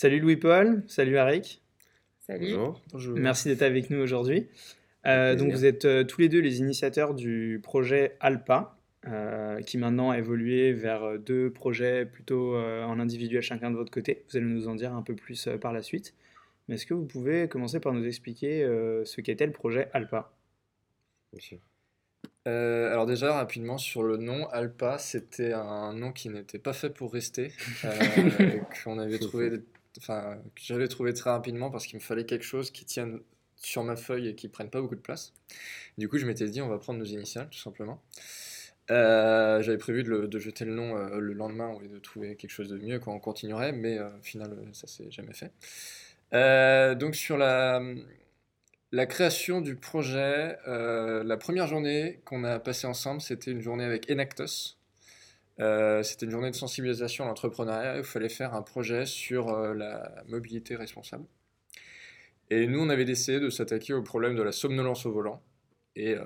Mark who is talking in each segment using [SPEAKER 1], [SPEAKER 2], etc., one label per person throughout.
[SPEAKER 1] Salut Louis-Paul, salut Arik.
[SPEAKER 2] Salut.
[SPEAKER 3] Bonjour.
[SPEAKER 1] Merci d'être avec nous aujourd'hui. Euh, donc vous êtes euh, tous les deux les initiateurs du projet Alpa, euh, qui maintenant a évolué vers deux projets plutôt euh, en individuel chacun de votre côté. Vous allez nous en dire un peu plus euh, par la suite. Mais est-ce que vous pouvez commencer par nous expliquer euh, ce qu'était le projet Alpa?
[SPEAKER 2] Euh, alors déjà, rapidement, sur le nom, Alpa, c'était un nom qui n'était pas fait pour rester, euh, qu'on avait trouvé, enfin, que j'avais trouvé très rapidement parce qu'il me fallait quelque chose qui tienne sur ma feuille et qui prenne pas beaucoup de place. Du coup, je m'étais dit, on va prendre nos initiales, tout simplement. Euh, j'avais prévu de, jeter le nom euh, le lendemain et de trouver quelque chose de mieux quand on continuerait, mais euh, au final, euh, ça s'est jamais fait. Donc sur la, création du projet, la première journée qu'on a passée ensemble, c'était une journée avec Enactus. Euh, c'était une journée de sensibilisation à l'entrepreneuriat. Il fallait faire un projet sur euh, la mobilité responsable. Et nous, on avait décidé de s'attaquer au problème de la somnolence au volant. Et euh,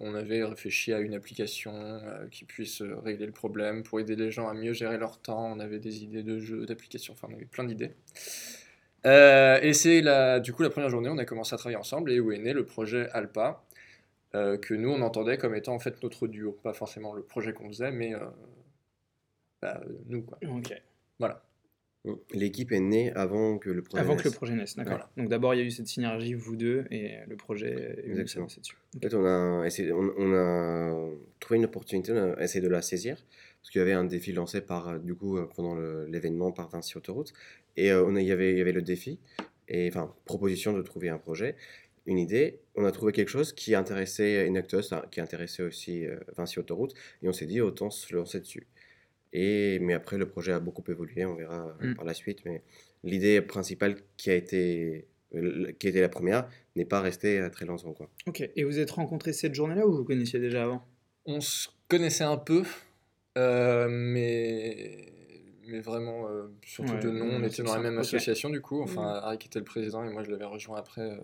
[SPEAKER 2] on avait réfléchi à une application qui puisse régler le problème pour aider les gens à mieux gérer leur temps. On avait des idées de jeux, d'applications, enfin, on avait plein d'idées. Et c'est du coup la première journée, on a commencé à travailler ensemble et où est né le projet Alpa, euh, que nous on entendait comme étant en fait notre duo, pas forcément le projet qu'on faisait, mais euh, bah, nous quoi.
[SPEAKER 1] Ok.
[SPEAKER 2] Voilà.
[SPEAKER 3] L'équipe est née avant que le projet
[SPEAKER 1] Avant que le projet naisse, d'accord.
[SPEAKER 2] Voilà.
[SPEAKER 1] Donc d'abord il y a eu cette synergie, vous deux, et le projet
[SPEAKER 3] Exactement.
[SPEAKER 1] dessus.
[SPEAKER 3] En fait, on a, essayé, on, on a trouvé une opportunité, on a essayé de la saisir, parce qu'il y avait un défi lancé par, du coup, euh, pendant l'événement par Vinci Autoroute, et euh, on a, il, y avait, il y avait le défi, et enfin, proposition de trouver un projet, une idée. On a trouvé quelque chose qui intéressait Inactus, hein, qui intéressait aussi euh, Vinci Autoroute, et on s'est dit, autant se lancer dessus. Et, mais après, le projet a beaucoup évolué, on verra euh,
[SPEAKER 1] Mm.
[SPEAKER 3] par la suite, mais l'idée principale qui a été, euh, qui était la première n'est pas restée très longtemps, quoi.
[SPEAKER 1] Ok. Et vous êtes rencontrés cette journée-là ou vous vous connaissiez déjà avant?
[SPEAKER 2] On se connaissait un peu, euh, mais, mais vraiment euh, surtout
[SPEAKER 1] Ouais,
[SPEAKER 2] de nom. On était dans la même association du coup. Enfin,
[SPEAKER 3] Mm.
[SPEAKER 2] Arik était le président et moi je l'avais rejoint après euh,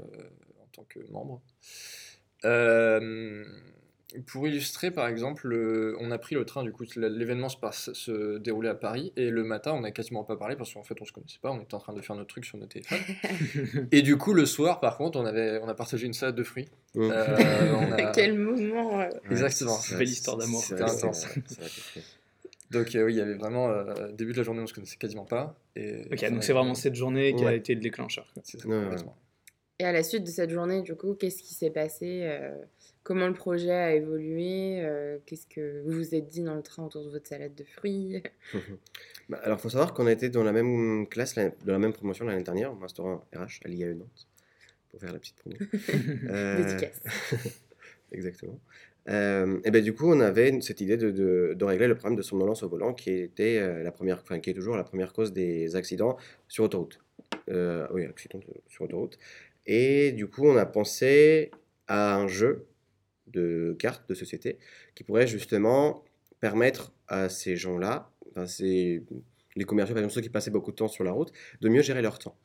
[SPEAKER 2] tant que membre. Euh, pour illustrer, par exemple, le- on a pris le train, du coup, l'événement se, passe- se déroulait à Paris, et le matin, on n'a quasiment pas parlé parce qu'en fait, on se connaissait pas, on était en train de faire notre truc sur nos téléphones. et du coup, le soir, par contre, on, avait, on a partagé une salade de fruits.
[SPEAKER 3] Mm.
[SPEAKER 2] Euh, on a-
[SPEAKER 4] Quel moment euh,
[SPEAKER 2] Exactement.
[SPEAKER 3] c'est-
[SPEAKER 1] Belle histoire d'amour.
[SPEAKER 2] C'était
[SPEAKER 3] c'est-
[SPEAKER 2] intense. Donc euh, oui, il y avait vraiment euh, début de la journée on se connaissait quasiment pas. Et
[SPEAKER 1] Ok, donc c'est vraiment cette journée qui a
[SPEAKER 3] Ouais.
[SPEAKER 1] été le déclencheur.
[SPEAKER 2] c'est ça,
[SPEAKER 3] Ouais, ouais.
[SPEAKER 4] Et à la suite de cette journée, du coup, qu'est-ce qui s'est passé euh, Comment le projet a évolué euh, Qu'est-ce que vous vous êtes dit dans le train autour de votre salade de fruits?
[SPEAKER 3] Bah, alors, faut savoir qu'on a été dans la même classe, la- de la même promotion l'année dernière, Master 1 RH à l'IAE Nantes, pour faire la petite promo. Euh,
[SPEAKER 4] Dédicace.
[SPEAKER 3] Exactement. Euh, et ben du coup, on avait cette idée de, de, de régler le problème de somnolence au volant, qui était la première, enfin, qui est toujours la première cause des accidents sur autoroute. Euh, oui, accidents de- sur autoroute. Et du coup, on a pensé à un jeu de cartes de société qui pourrait justement permettre à ces gens-là, enfin, ces- les commerciaux, par exemple ceux qui passaient beaucoup de temps sur la route, de mieux gérer leur temps.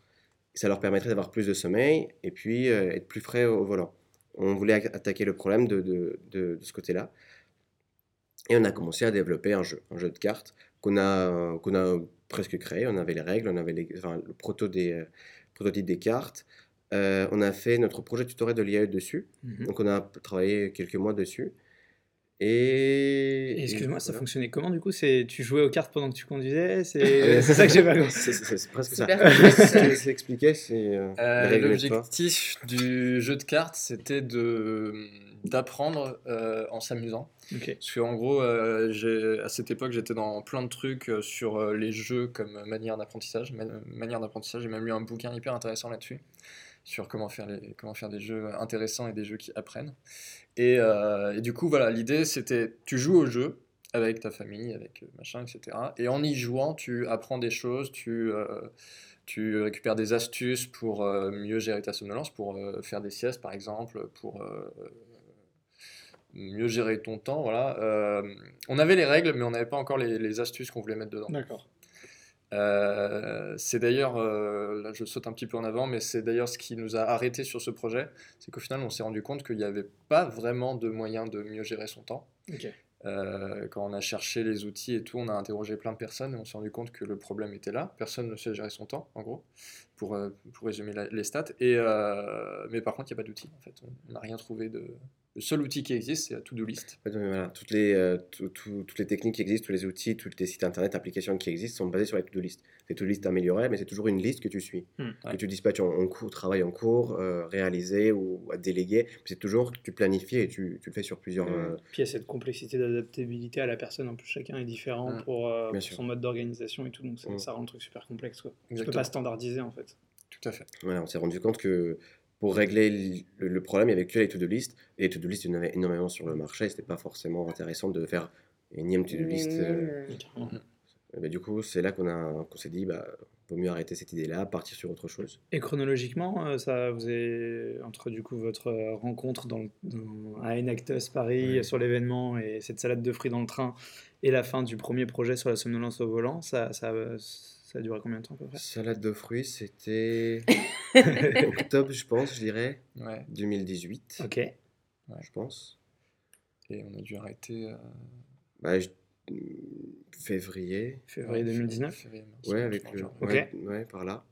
[SPEAKER 3] Ça leur permettrait d'avoir plus de sommeil et puis euh, être plus frais au volant. On voulait attaquer le problème de, ce côté-là. Et on a commencé à développer un jeu, un jeu de cartes qu'on a, qu'on a presque créé. On avait les règles, on avait le proto des, euh, prototype des cartes. Euh, on a fait notre projet tutoriel de l'IAE dessus.
[SPEAKER 1] Mhm.
[SPEAKER 3] Donc on a travaillé quelques mois dessus. Et...
[SPEAKER 1] Et excuse-moi, ça
[SPEAKER 3] voilà.
[SPEAKER 1] fonctionnait comment du coup? C'est tu jouais aux cartes pendant que tu conduisais? C'est c'est ça que j'ai pas compris.
[SPEAKER 3] C'est c'est- c'est presque ça. C'est euh,
[SPEAKER 2] Euh,
[SPEAKER 3] l'histoire.
[SPEAKER 2] L'objectif du jeu de cartes, c'était de d'apprendre euh, en s'amusant.
[SPEAKER 1] Ok.
[SPEAKER 2] Parce qu'en gros, euh, j'ai- à cette époque, j'étais dans plein de trucs euh, sur euh, les jeux comme manière d'apprentissage. Ma- manière d'apprentissage, j'ai même lu un bouquin hyper intéressant là-dessus, sur comment faire, les, comment faire des jeux intéressants et des jeux qui apprennent. Et, euh, du coup, voilà, l'idée, c'était, tu joues au jeu avec ta famille, avec euh, machin, etc. Et en y jouant, tu apprends des choses, tu... euh, tu récupères des astuces pour mieux gérer ta somnolence, pour faire des siestes par exemple, pour mieux gérer ton temps. Voilà. On avait les règles, mais on n'avait pas encore les, les astuces qu'on voulait mettre dedans.
[SPEAKER 1] D'accord.
[SPEAKER 2] Euh, c'est d'ailleurs, euh, là je saute un petit peu en avant, mais c'est d'ailleurs ce qui nous a arrêté sur ce projet, c'est qu'au final on s'est rendu compte qu'il n'y avait pas vraiment de moyen de mieux gérer son temps. Euh, quand on a cherché les outils et tout, on a interrogé plein de personnes et on s'est rendu compte que le problème était là. Personne ne sait gérer son temps, en gros, pour, pour résumer la- les stats. Et, mais par contre, il n'y a pas d'outil. En fait, on n'a rien trouvé de. Le seul outil qui existe, c'est la to-do list.
[SPEAKER 3] Voilà, toutes, les, euh, tout- tout- toutes les techniques qui existent, tous les outils, tous les sites internet, applications qui existent sont basés sur les to-do list. Les to-do list améliorées, mais c'est toujours une liste que tu suis.
[SPEAKER 1] Hmm.
[SPEAKER 3] Que
[SPEAKER 2] Ouais.
[SPEAKER 3] tu dispatches en, en cours, travail en cours, euh, réalisé ou à déléguer. C'est toujours que tu planifies et tu, tu le fais sur plusieurs.
[SPEAKER 4] Hmm.
[SPEAKER 3] euh,
[SPEAKER 1] Puis il y a cette complexité d'adaptabilité à la personne. En plus, chacun est différent
[SPEAKER 2] Mm.
[SPEAKER 1] pour, euh, son mode d'organisation et tout. Donc ça,
[SPEAKER 3] Mm.
[SPEAKER 1] ça rend le truc super complexe. Quoi. Tu peux pas standardiser en fait.
[SPEAKER 2] Tout à fait.
[SPEAKER 3] Voilà, on s'est rendu compte que pour régler le, le problème, il n'y avait que les to-do list. Et les to-do list, il y en avait énormément sur le marché. C'était pas forcément intéressant de faire une énième to-do list.
[SPEAKER 4] énième,
[SPEAKER 3] euh,
[SPEAKER 4] euh,
[SPEAKER 3] bah, du coup, c'est là qu'on a, qu'on s'est dit, bah, vaut mieux arrêter cette idée-là, partir sur autre chose.
[SPEAKER 1] Et chronologiquement, euh, ça vous est entre du coup votre euh, rencontre dans, le- dans- à Enactus Paris
[SPEAKER 3] Ouais.
[SPEAKER 1] sur l'événement et cette salade de fruits dans le train et la fin du premier projet sur la somnolence au volant, ça, ça, ça a duré combien de temps à peu près?
[SPEAKER 3] Salade de fruits, c'était octobre, je pense, je dirais,
[SPEAKER 2] Ouais.
[SPEAKER 3] 2018,
[SPEAKER 1] Ok.
[SPEAKER 3] je pense.
[SPEAKER 2] Et on a dû arrêter. euh,
[SPEAKER 3] Bah, je- Février,
[SPEAKER 1] Février
[SPEAKER 2] ouais,
[SPEAKER 1] 2019.
[SPEAKER 2] février, mars,
[SPEAKER 3] ouais, avec le,
[SPEAKER 2] genre,
[SPEAKER 1] Ok.
[SPEAKER 3] ouais, ouais, par là.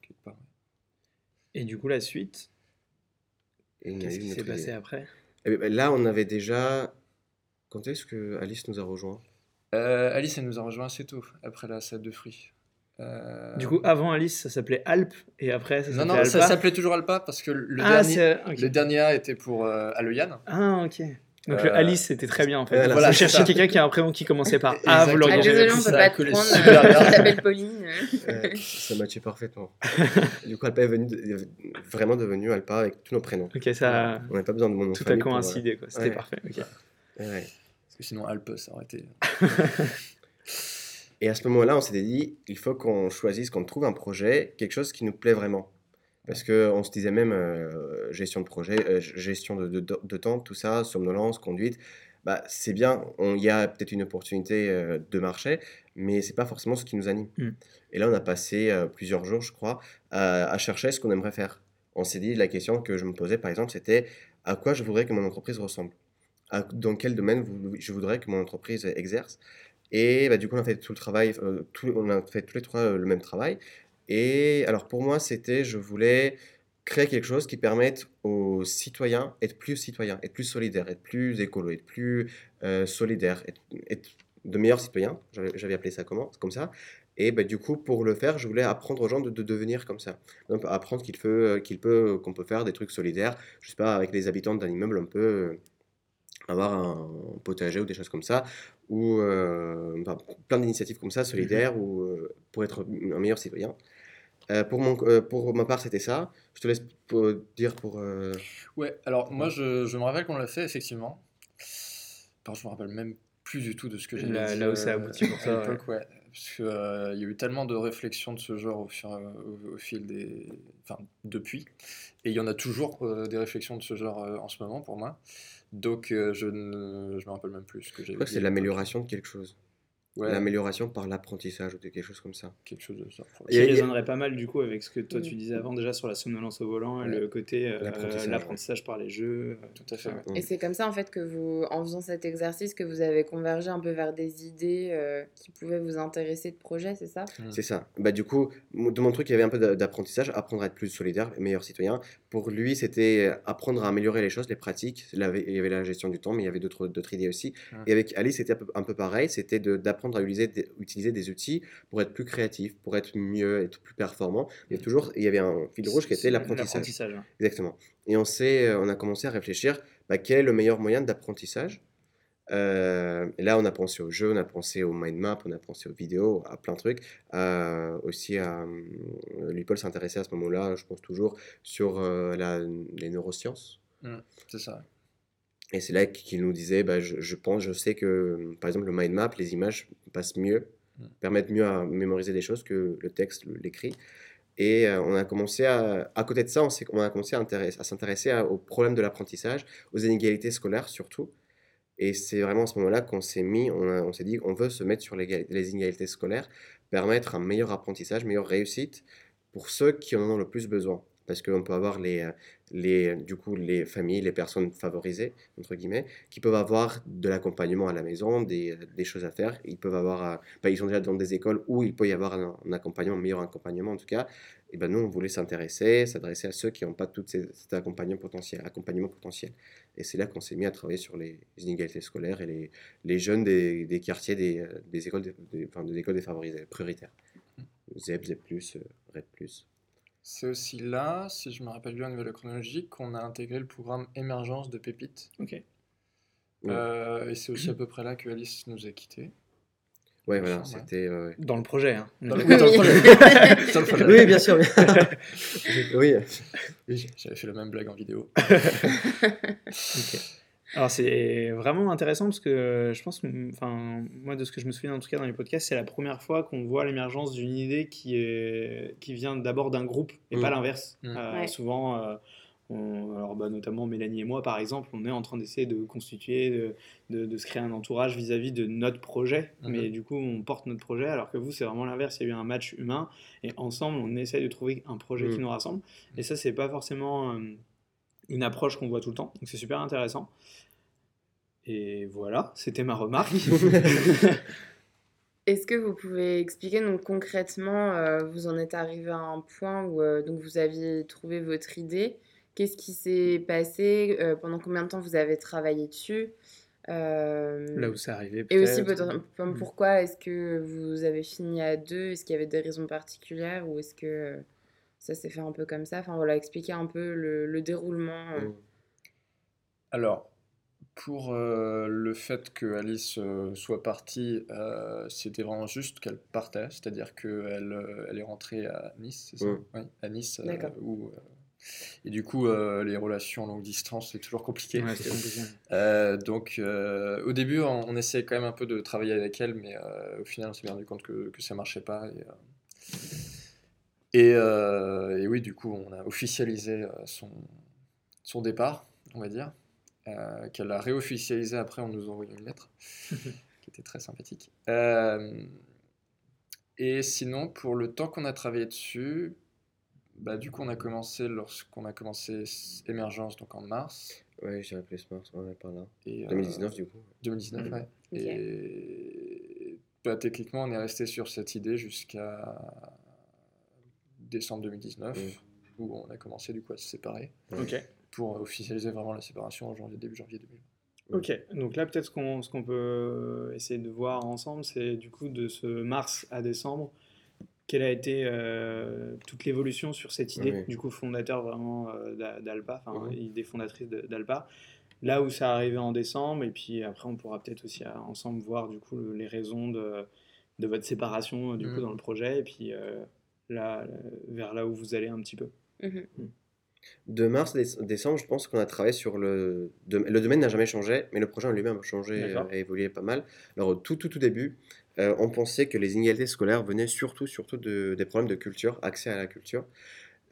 [SPEAKER 1] Et du coup, la suite, qu'est-ce qui s'est passé après?
[SPEAKER 3] Eh ben, là, on avait déjà. Quand est-ce que Alice nous a rejoint
[SPEAKER 2] Euh, Alice, elle nous a rejoint assez tôt, après la salade de fruits. Euh,
[SPEAKER 1] Du coup, avant Alice, ça s'appelait Alp et après, ça
[SPEAKER 2] non,
[SPEAKER 1] s'appelait
[SPEAKER 2] non, ça
[SPEAKER 1] Alpa
[SPEAKER 2] s'appelle toujours Alpa parce que le,
[SPEAKER 1] Ah,
[SPEAKER 2] dernier, le dernier A était pour euh, Aloyan.
[SPEAKER 1] Ah, ok. Donc le
[SPEAKER 2] Euh,
[SPEAKER 1] Alice, c'était très bien en fait.
[SPEAKER 3] voilà,
[SPEAKER 1] Voilà,
[SPEAKER 2] ça.
[SPEAKER 1] quelqu'un qui a un prénom qui commençait par A, vous l'auriez
[SPEAKER 4] Ah, désolé, on peut
[SPEAKER 2] ça
[SPEAKER 4] pas te prendre.
[SPEAKER 2] super
[SPEAKER 4] euh,
[SPEAKER 2] bien.
[SPEAKER 4] Je t'appelle Pauline.
[SPEAKER 3] Euh, Ça matchait parfaitement. du coup, Alpa est venu vraiment devenu Alpa avec tous nos prénoms.
[SPEAKER 1] Ok, ça.
[SPEAKER 3] On n'a pas besoin de mon nom
[SPEAKER 1] Tout a
[SPEAKER 3] euh,
[SPEAKER 1] coïncidé, quoi. C'était
[SPEAKER 3] Ouais.
[SPEAKER 1] parfait. ok.
[SPEAKER 3] ouais, ouais.
[SPEAKER 2] Parce que sinon, Alpe, ça aurait été.
[SPEAKER 3] Et à ce moment-là, on s'était dit, il faut qu'on choisisse, qu'on trouve un projet, quelque chose qui nous plaît vraiment. Parce qu'on se disait même euh, gestion de projet, euh, gestion de, de- de temps, tout ça, somnolence, conduite, bah, c'est bien, il y a peut-être une opportunité euh, de marché, mais c'est pas forcément ce qui nous anime.
[SPEAKER 1] Mm.
[SPEAKER 3] Et là, on a passé plusieurs jours, je crois, à, à chercher ce qu'on aimerait faire. On s'est dit, la question que je me posais, par exemple, c'était à quoi je voudrais que mon entreprise ressemble? À- Dans quel domaine vous- je voudrais que mon entreprise exerce? Et bah, du coup, on a fait tout le travail, euh, tout- on a fait tous les trois euh, le même travail. Et alors pour moi, c'était, je voulais créer quelque chose qui permette aux citoyens être plus citoyens, être plus solidaires, être plus écolo, être plus euh, solidaires, être, être de meilleurs citoyens. J'avais appelé ça comment, comme ça. Et bah, du coup, pour le faire, je voulais apprendre aux gens de, de devenir comme ça. Donc, apprendre qu'il peut, qu'il peut, qu'on peut faire des trucs solidaires. Je sais pas, avec les habitants d'un immeuble, on peut euh, avoir un potager ou des choses comme ça, ou euh, enfin, plein d'initiatives comme ça, solidaires, ou euh, pour être un meilleur citoyen. Euh, pour, mon, euh, pour ma part, c'était ça. Je te laisse pour- dire pour... euh,
[SPEAKER 2] Ouais, alors moi, je, je me rappelle qu'on l'a fait, effectivement. Contre, je me rappelle même plus du tout de ce que j'ai
[SPEAKER 1] Là-
[SPEAKER 2] dit.
[SPEAKER 1] là où ça aboutit pour
[SPEAKER 2] à
[SPEAKER 1] toi,
[SPEAKER 2] l'époque, ouais. Parce qu'il y a eu tellement de réflexions de ce genre au, fur, au, au fil des. Enfin, depuis. Et il y en a toujours euh, des réflexions de ce genre euh, en ce moment pour moi. Donc, euh, je ne je me rappelle même plus ce que j'ai
[SPEAKER 3] je crois que c'est l'amélioration de quelque chose.
[SPEAKER 2] Ouais,
[SPEAKER 3] L'amélioration par l'apprentissage ou quelque chose comme ça.
[SPEAKER 2] quelque chose de ça.
[SPEAKER 1] Qui résonnerait pas mal du coup avec ce que toi tu disais avant déjà sur la somnolence au volant et
[SPEAKER 3] Ouais.
[SPEAKER 1] le côté euh,
[SPEAKER 3] L'apprentissage,
[SPEAKER 1] par les jeux. euh,
[SPEAKER 2] Tout à fait.
[SPEAKER 4] Et c'est comme ça en fait que vous, en faisant cet exercice, que vous avez convergé un peu vers des idées euh, qui pouvaient vous intéresser de projet, c'est ça?
[SPEAKER 2] Mm.
[SPEAKER 3] C'est ça. Bah, du coup, de mon truc, il y avait un peu d'a- d'apprentissage, apprendre à être plus solidaire, meilleur citoyen. Pour lui, c'était apprendre à améliorer les choses, les pratiques. Il y avait la gestion du temps, mais il y avait d'autres d'autres idées aussi.
[SPEAKER 2] Ouais.
[SPEAKER 3] Et avec Alice, c'était un peu, un peu pareil. C'était de- d'apprendre à utiliser des, utiliser des outils pour être plus créatif, pour être mieux, être plus performant. Mais toujours, il y avait un fil rouge qui était l'apprentissage. Exactement. Et on, euh, on a commencé à réfléchir, bah, quel est le meilleur moyen d'apprentissage? Euh, et là, on a pensé aux jeux, on a pensé aux mind maps, on a pensé aux vidéos, à plein de trucs. Euh, aussi, à, euh, lui, Paul s'intéressait à ce moment-là, je pense toujours, sur la- les neurosciences.
[SPEAKER 2] C'est ça.
[SPEAKER 3] Et c'est là qu'il nous disait, bah, je, je pense, je sais que, par exemple, le mind map, les images passent mieux,
[SPEAKER 2] Mm.
[SPEAKER 3] permettent mieux à mémoriser des choses que le texte, l'écrit. Et euh, on a commencé à, à côté de ça, on, on a commencé à, intéresser- à s'intéresser à- au problème de l'apprentissage, aux inégalités scolaires surtout. Et c'est vraiment à ce moment-là qu'on s'est mis, on, s'est dit, on veut se mettre sur les, les inégalités scolaires, permettre un meilleur apprentissage, meilleure réussite pour ceux qui en ont le plus besoin. Parce qu'on peut avoir les, euh, les, du coup, les familles, les personnes favorisées, entre guillemets, qui peuvent avoir de l'accompagnement à la maison, des, des, choses à faire. Ils peuvent avoir, euh, bah, ils sont déjà dans des écoles où il peut y avoir un, accompagnement, un meilleur accompagnement en tout cas. Et ben nous, on voulait s'intéresser, s'adresser à ceux qui n'ont pas tout cet accompagnement potentiel. Accompagnement potentiel. Et c'est là qu'on s'est mis à travailler sur les inégalités scolaires et les, les jeunes des, des quartiers des, des écoles, des, enfin, des écoles défavorisées, prioritaires. ZEP, ZEP+, RED+.
[SPEAKER 2] C'est aussi là, si je me rappelle bien au niveau de la chronologie, qu'on a intégré le programme Émergence de Pépite.
[SPEAKER 1] Ok.
[SPEAKER 2] Euh, et c'est aussi à peu près là que Alice nous a quittés.
[SPEAKER 3] Ouais, voilà, c'était. Euh,
[SPEAKER 1] dans le projet, hein.
[SPEAKER 2] Dans le, dans le
[SPEAKER 3] projet. oui, bien sûr. oui.
[SPEAKER 2] oui j'avais fait la même blague en vidéo.
[SPEAKER 1] ok. Alors c'est vraiment intéressant parce que je pense, enfin moi de ce que je me souviens en tout cas dans les podcasts, c'est la première fois qu'on voit l'émergence d'une idée qui est qui vient d'abord d'un groupe et pas mmh. l'inverse. Mmh. Euh, souvent, euh, alors bah, notamment Mélanie et moi par exemple, on est en train d'essayer de constituer, de, de, se créer un entourage vis-à-vis de notre projet, mmh. mais du coup on porte notre projet alors que vous c'est vraiment l'inverse. Il y a eu un match humain et ensemble on essaie de trouver un projet qui nous rassemble. Et ça c'est pas forcément euh, une approche qu'on voit tout le temps. Donc c'est super intéressant. Et voilà, c'était ma remarque.
[SPEAKER 4] Est-ce que vous pouvez expliquer donc concrètement, euh, vous en êtes arrivé à un point où euh, donc vous aviez trouvé votre idée? Qu'est-ce qui s'est passé euh, Pendant combien de temps vous avez travaillé dessus?
[SPEAKER 1] Là où c'est arrivé.
[SPEAKER 4] Et aussi mm. pourquoi est-ce que vous avez fini à deux? Est-ce qu'il y avait des raisons particulières ou est-ce que ça s'est fait un peu comme ça Enfin voilà, expliquer un peu le, déroulement. Mm.
[SPEAKER 2] Alors, pour euh, le fait que Alice euh, soit partie, euh, c'était vraiment juste qu'elle partait, c'est-à-dire qu'elle elle est rentrée à Nice, c'est ça? Oui, à Nice. où, et du coup, les relations longue distance, c'est toujours compliqué. donc, au début, on, essayait quand même un peu de travailler avec elle, mais au final, on s'est bien rendu compte que, que ça marchait pas. Et, et, oui, du coup, on a officialisé son, son départ, on va dire. Euh, qu'elle a réofficialisé après en nous envoyant une lettre, qui était très sympathique. Euh, et sinon, pour le temps qu'on a travaillé dessus, bah, du coup, on a commencé lorsqu'on a commencé Émergence, donc en mars.
[SPEAKER 3] Oui, j'ai appelé ce mars, on est par là. Et, 2019, euh, du coup.
[SPEAKER 2] 2019, mm. ouais. Et bah, techniquement, on est resté sur cette idée jusqu'à décembre 2019, mm. où on a commencé du coup à se séparer.
[SPEAKER 1] Ok
[SPEAKER 2] pour officialiser vraiment la séparation en janvier, début janvier 2020.
[SPEAKER 1] Ok, donc là peut-être ce qu'on peut essayer de voir ensemble, c'est du coup de ce mars à décembre, quelle a été euh, toute l'évolution sur cette idée, du coup fondateur vraiment euh, d'Alpa, enfin idée fondatrice d'Alpa, là où ça arrivé en décembre, et puis après on pourra peut-être aussi euh, ensemble voir du coup les raisons de, de votre séparation du coup mmh. dans le projet, et puis là, vers là où vous allez un petit peu. Mmh.
[SPEAKER 3] Mmh. De mars à décembre, je pense qu'on a travaillé sur le. Le domaine n'a jamais changé, mais le projet en lui-même a changé, a évolué pas mal. Alors, au tout, tout, tout début, euh, on pensait que les inégalités scolaires venaient surtout, surtout de, des problèmes de culture, accès à la culture.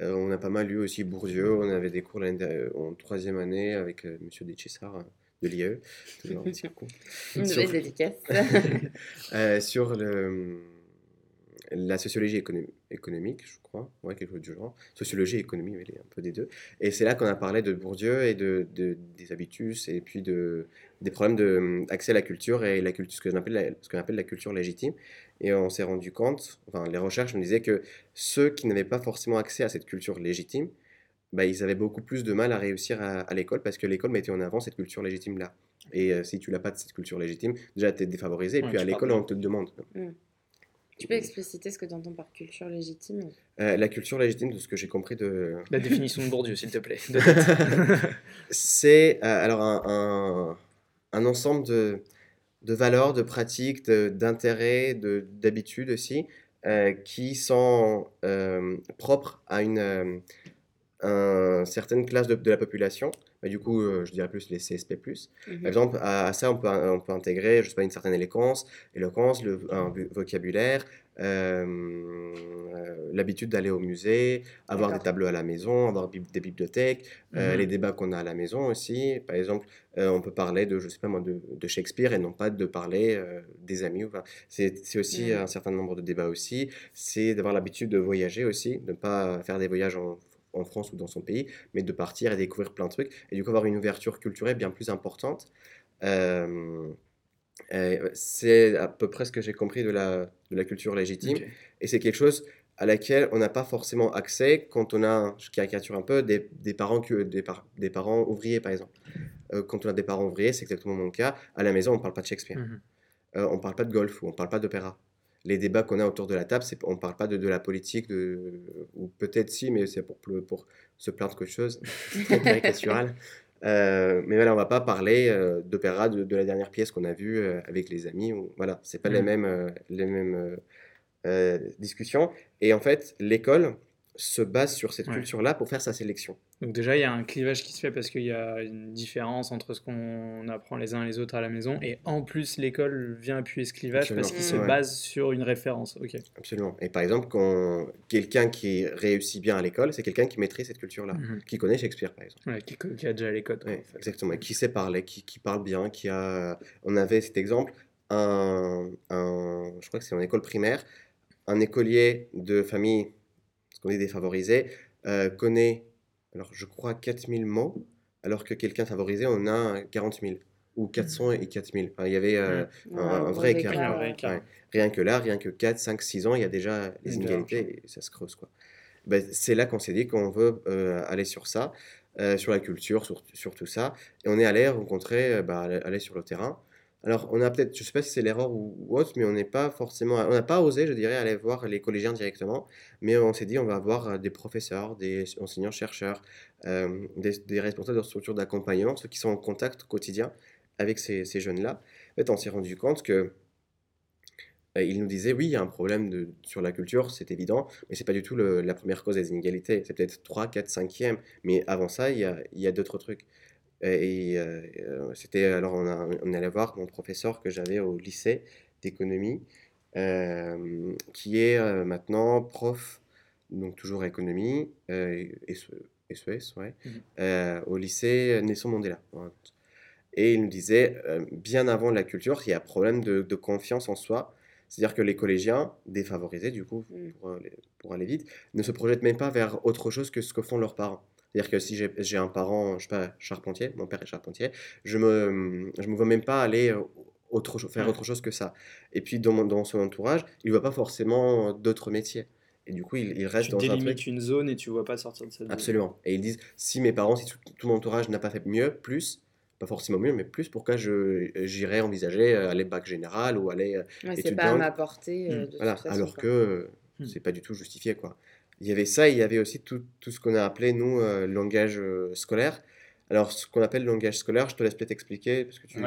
[SPEAKER 3] Euh, on a pas mal lu aussi Bourdieu, on avait des cours en troisième année avec M. Euh, Monsieur Deschissard de l'IE.
[SPEAKER 4] Une nouvelle dédicace.
[SPEAKER 3] sur le la sociologie économique, je crois, ouais, quelque chose du genre. Sociologie et économie, mais un peu des deux. Et c'est là qu'on a parlé de Bourdieu et de, des habitus et puis de, des problèmes d'accès à la culture et la culture, ce qu'on appelle, la, appelle la culture légitime. Et on s'est rendu compte, enfin, les recherches nous disaient que ceux qui n'avaient pas forcément accès à cette culture légitime, bah, ils avaient beaucoup plus de mal à réussir à, l'école parce que l'école mettait en avant cette culture légitime-là. Et euh, si tu n'as pas de cette culture légitime, déjà tu es défavorisé, et puis à l'école on te demande. Mmh.
[SPEAKER 4] Tu peux expliciter ce que tu entends par culture légitime?
[SPEAKER 3] Euh, La culture légitime, de ce que j'ai compris de...
[SPEAKER 1] La définition de Bourdieu, s'il te plaît.
[SPEAKER 3] c'est euh, alors un, un, ensemble de, de, valeurs, de pratiques, d'intérêts, d'habitudes aussi, euh, qui sont propres à une, certaine classe de, de la population bah, du coup, euh, je dirais plus les CSP+. Mmh Par exemple, à, ça, on peut, on peut intégrer, je sais pas, une certaine éloquence, éloquence le, un vocabulaire, euh, euh, l'habitude d'aller au musée, avoir des tableaux à la maison, avoir des bibliothèques, mmh les débats qu'on a à la maison aussi. Par exemple, on peut parler de, je sais pas moi, de, de Shakespeare et non pas de parler des amis. Enfin, c'est aussi mmh. un certain nombre de débats aussi. C'est d'avoir l'habitude de voyager aussi, de ne pas faire des voyages en en France ou dans son pays, mais de partir et découvrir plein de trucs, et du coup avoir une ouverture culturelle bien plus importante. Euh, c'est à peu près ce que j'ai compris de la, de la culture légitime, et c'est quelque chose à laquelle on n'a pas forcément accès quand on a, je caricature un peu, des, des parents, que, des, des, parents ouvriers par exemple. Euh, quand on a des parents ouvriers, c'est exactement mon cas, à la maison on ne parle pas de Shakespeare, mmh euh, on ne parle pas de golf ou on ne parle pas d'opéra les débats qu'on a autour de la table, on ne parle pas de, de, la politique, de, ou peut-être si, mais c'est pour, pour se plaindre quelque chose, très caricatural. Euh, mais voilà, on va pas parler euh, d'opéra de, de, la dernière pièce qu'on a vue euh, avec les amis. Ou, voilà, c'est pas les mmh. mêmes, les mêmes discussions. Et en fait, l'école, se base sur cette culture-là pour faire sa sélection.
[SPEAKER 1] Donc déjà, il y a un clivage qui se fait parce qu'il y a une différence entre ce qu'on apprend les uns et les autres à la maison, et en plus, l'école vient appuyer ce clivage parce qu'il se base sur une référence. Ok.
[SPEAKER 3] Absolument. Et par exemple, quand quelqu'un qui réussit bien à l'école, c'est quelqu'un qui maîtrise cette culture-là, mhm. qui connaît Shakespeare, par exemple.
[SPEAKER 1] Ouais, qui, a déjà les codes.
[SPEAKER 3] Exactement. Et qui sait parler, qui, qui, parle bien, qui a... On avait cet exemple, un, un je crois que c'est en école primaire, un écolier de famille ce qu'on est défavorisé, euh, connaît, alors je crois, 4000 mots, alors que quelqu'un favorisé en a 40 000 ou 400 et 4000. Enfin, il y avait euh, un, vrai écart. Rien que là, rien que 4, 5, 6 ans, il y a déjà les inégalités et ça se creuse. Quoi. Ben, c'est là qu'on s'est dit qu'on veut euh, aller sur ça, sur la culture, sur, sur, tout ça. Et on est allé rencontrer, bah, aller sur le terrain. Alors, on a peut-être, je ne sais pas si c'est l'erreur ou, autre, mais on n'est pas forcément, on n'a pas osé, je dirais, aller voir les collégiens directement, mais on s'est dit, on va avoir euh, des professeurs, des enseignants-chercheurs, euh, des, responsables de structures d'accompagnement, ceux qui sont en contact quotidien avec ces, jeunes-là. En fait, on s'est rendu compte que euh, ils nous disaient, oui, il y a un problème sur la culture, c'est évident, mais c'est pas du tout la première cause des inégalités. C'est peut-être 3, 4, 5e, mais avant ça, il il y a d'autres trucs. Et, euh, euh, c'était alors on, a, on allait voir mon professeur que j'avais au lycée d'économie, euh, qui est maintenant prof, donc toujours économie, SES, ouais, mmh au lycée Nelson Mandela. Et il nous disait, bien avant la culture, il y a un problème de, de confiance en soi. C'est-à-dire que les collégiens, défavorisés du coup, mmh. pour, pour, aller vite, ne se projettent même pas vers autre chose que ce que font leurs parents. C'est-à-dire que si j'ai un parent, je sais pas, charpentier, mon père est charpentier, je me, je me vois même pas aller euh, autre, faire autre chose que ça. Et puis dans, dans son entourage, il ne voit pas forcément d'autres métiers. Et du coup, il, il reste
[SPEAKER 1] tu dans un truc. une zone et tu vois pas sortir de cette zone.
[SPEAKER 3] Absolument. Et ils disent si mes parents, si tout, mon entourage n'a pas fait mieux, plus, pas forcément mieux, mais plus, pourquoi j'irais envisager euh, aller bac général ou aller.
[SPEAKER 4] Ouais, c'est pas à ma portée.
[SPEAKER 3] Euh, voilà. Alors que hmm. c'est pas du tout justifié, quoi. Il y avait ça, il y avait aussi tout, tout ce qu'on a appelé, nous, euh, langage euh, scolaire. Alors, ce qu'on appelle langage scolaire, je te laisse peut-être expliquer, parce que tu...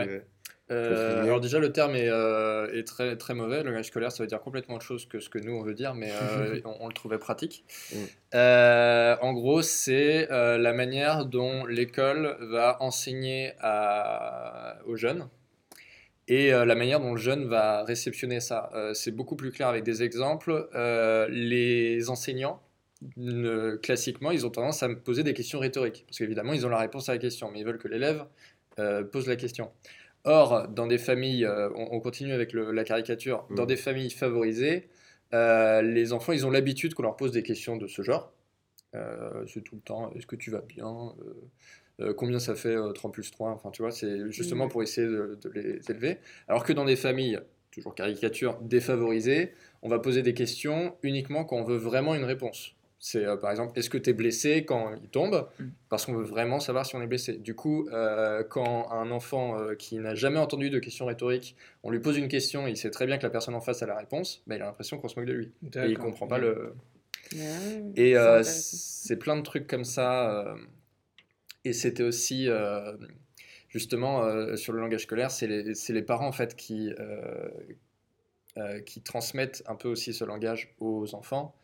[SPEAKER 2] Euh, alors déjà, le terme est, est, très, très mauvais. Le langage scolaire, ça veut dire complètement autre chose que ce que nous, on veut dire, mais on, le trouvait pratique. Mm. en gros, c'est la manière dont l'école va enseigner à, aux jeunes et euh, la manière dont le jeune va réceptionner ça. Euh, c'est beaucoup plus clair avec des exemples. Euh, les enseignants, classiquement, ils ont tendance à me poser des questions rhétoriques, parce qu'évidemment, ils ont la réponse à la question, mais ils veulent que l'élève pose la question. Or, dans des familles, on, continue avec la caricature, dans mmh. des familles favorisées, les enfants, ils ont l'habitude qu'on leur pose des questions de ce genre. C'est tout le temps, est-ce que tu vas bien euh, combien ça fait 3 euh, plus 3, enfin tu vois, c'est justement pour essayer de, les élever. Alors que dans des familles, toujours caricature, défavorisées, on va poser des questions uniquement quand on veut vraiment une réponse. C'est euh, par exemple, est-ce que tu es blessé quand il tombe mm. Parce qu'on veut vraiment savoir si on est blessé. Du coup, quand un enfant qui n'a jamais entendu de questions rhétoriques, on lui pose une question et il sait très bien que la personne en face a la réponse, bah, il a l'impression qu'on se moque de lui. Et il comprend pas le... et c'est plein de trucs comme ça et c'était aussi, euh, justement, euh, sur le langage scolaire, c'est les, les, parents, en fait, qui, euh, qui transmettent un peu aussi ce langage aux enfants.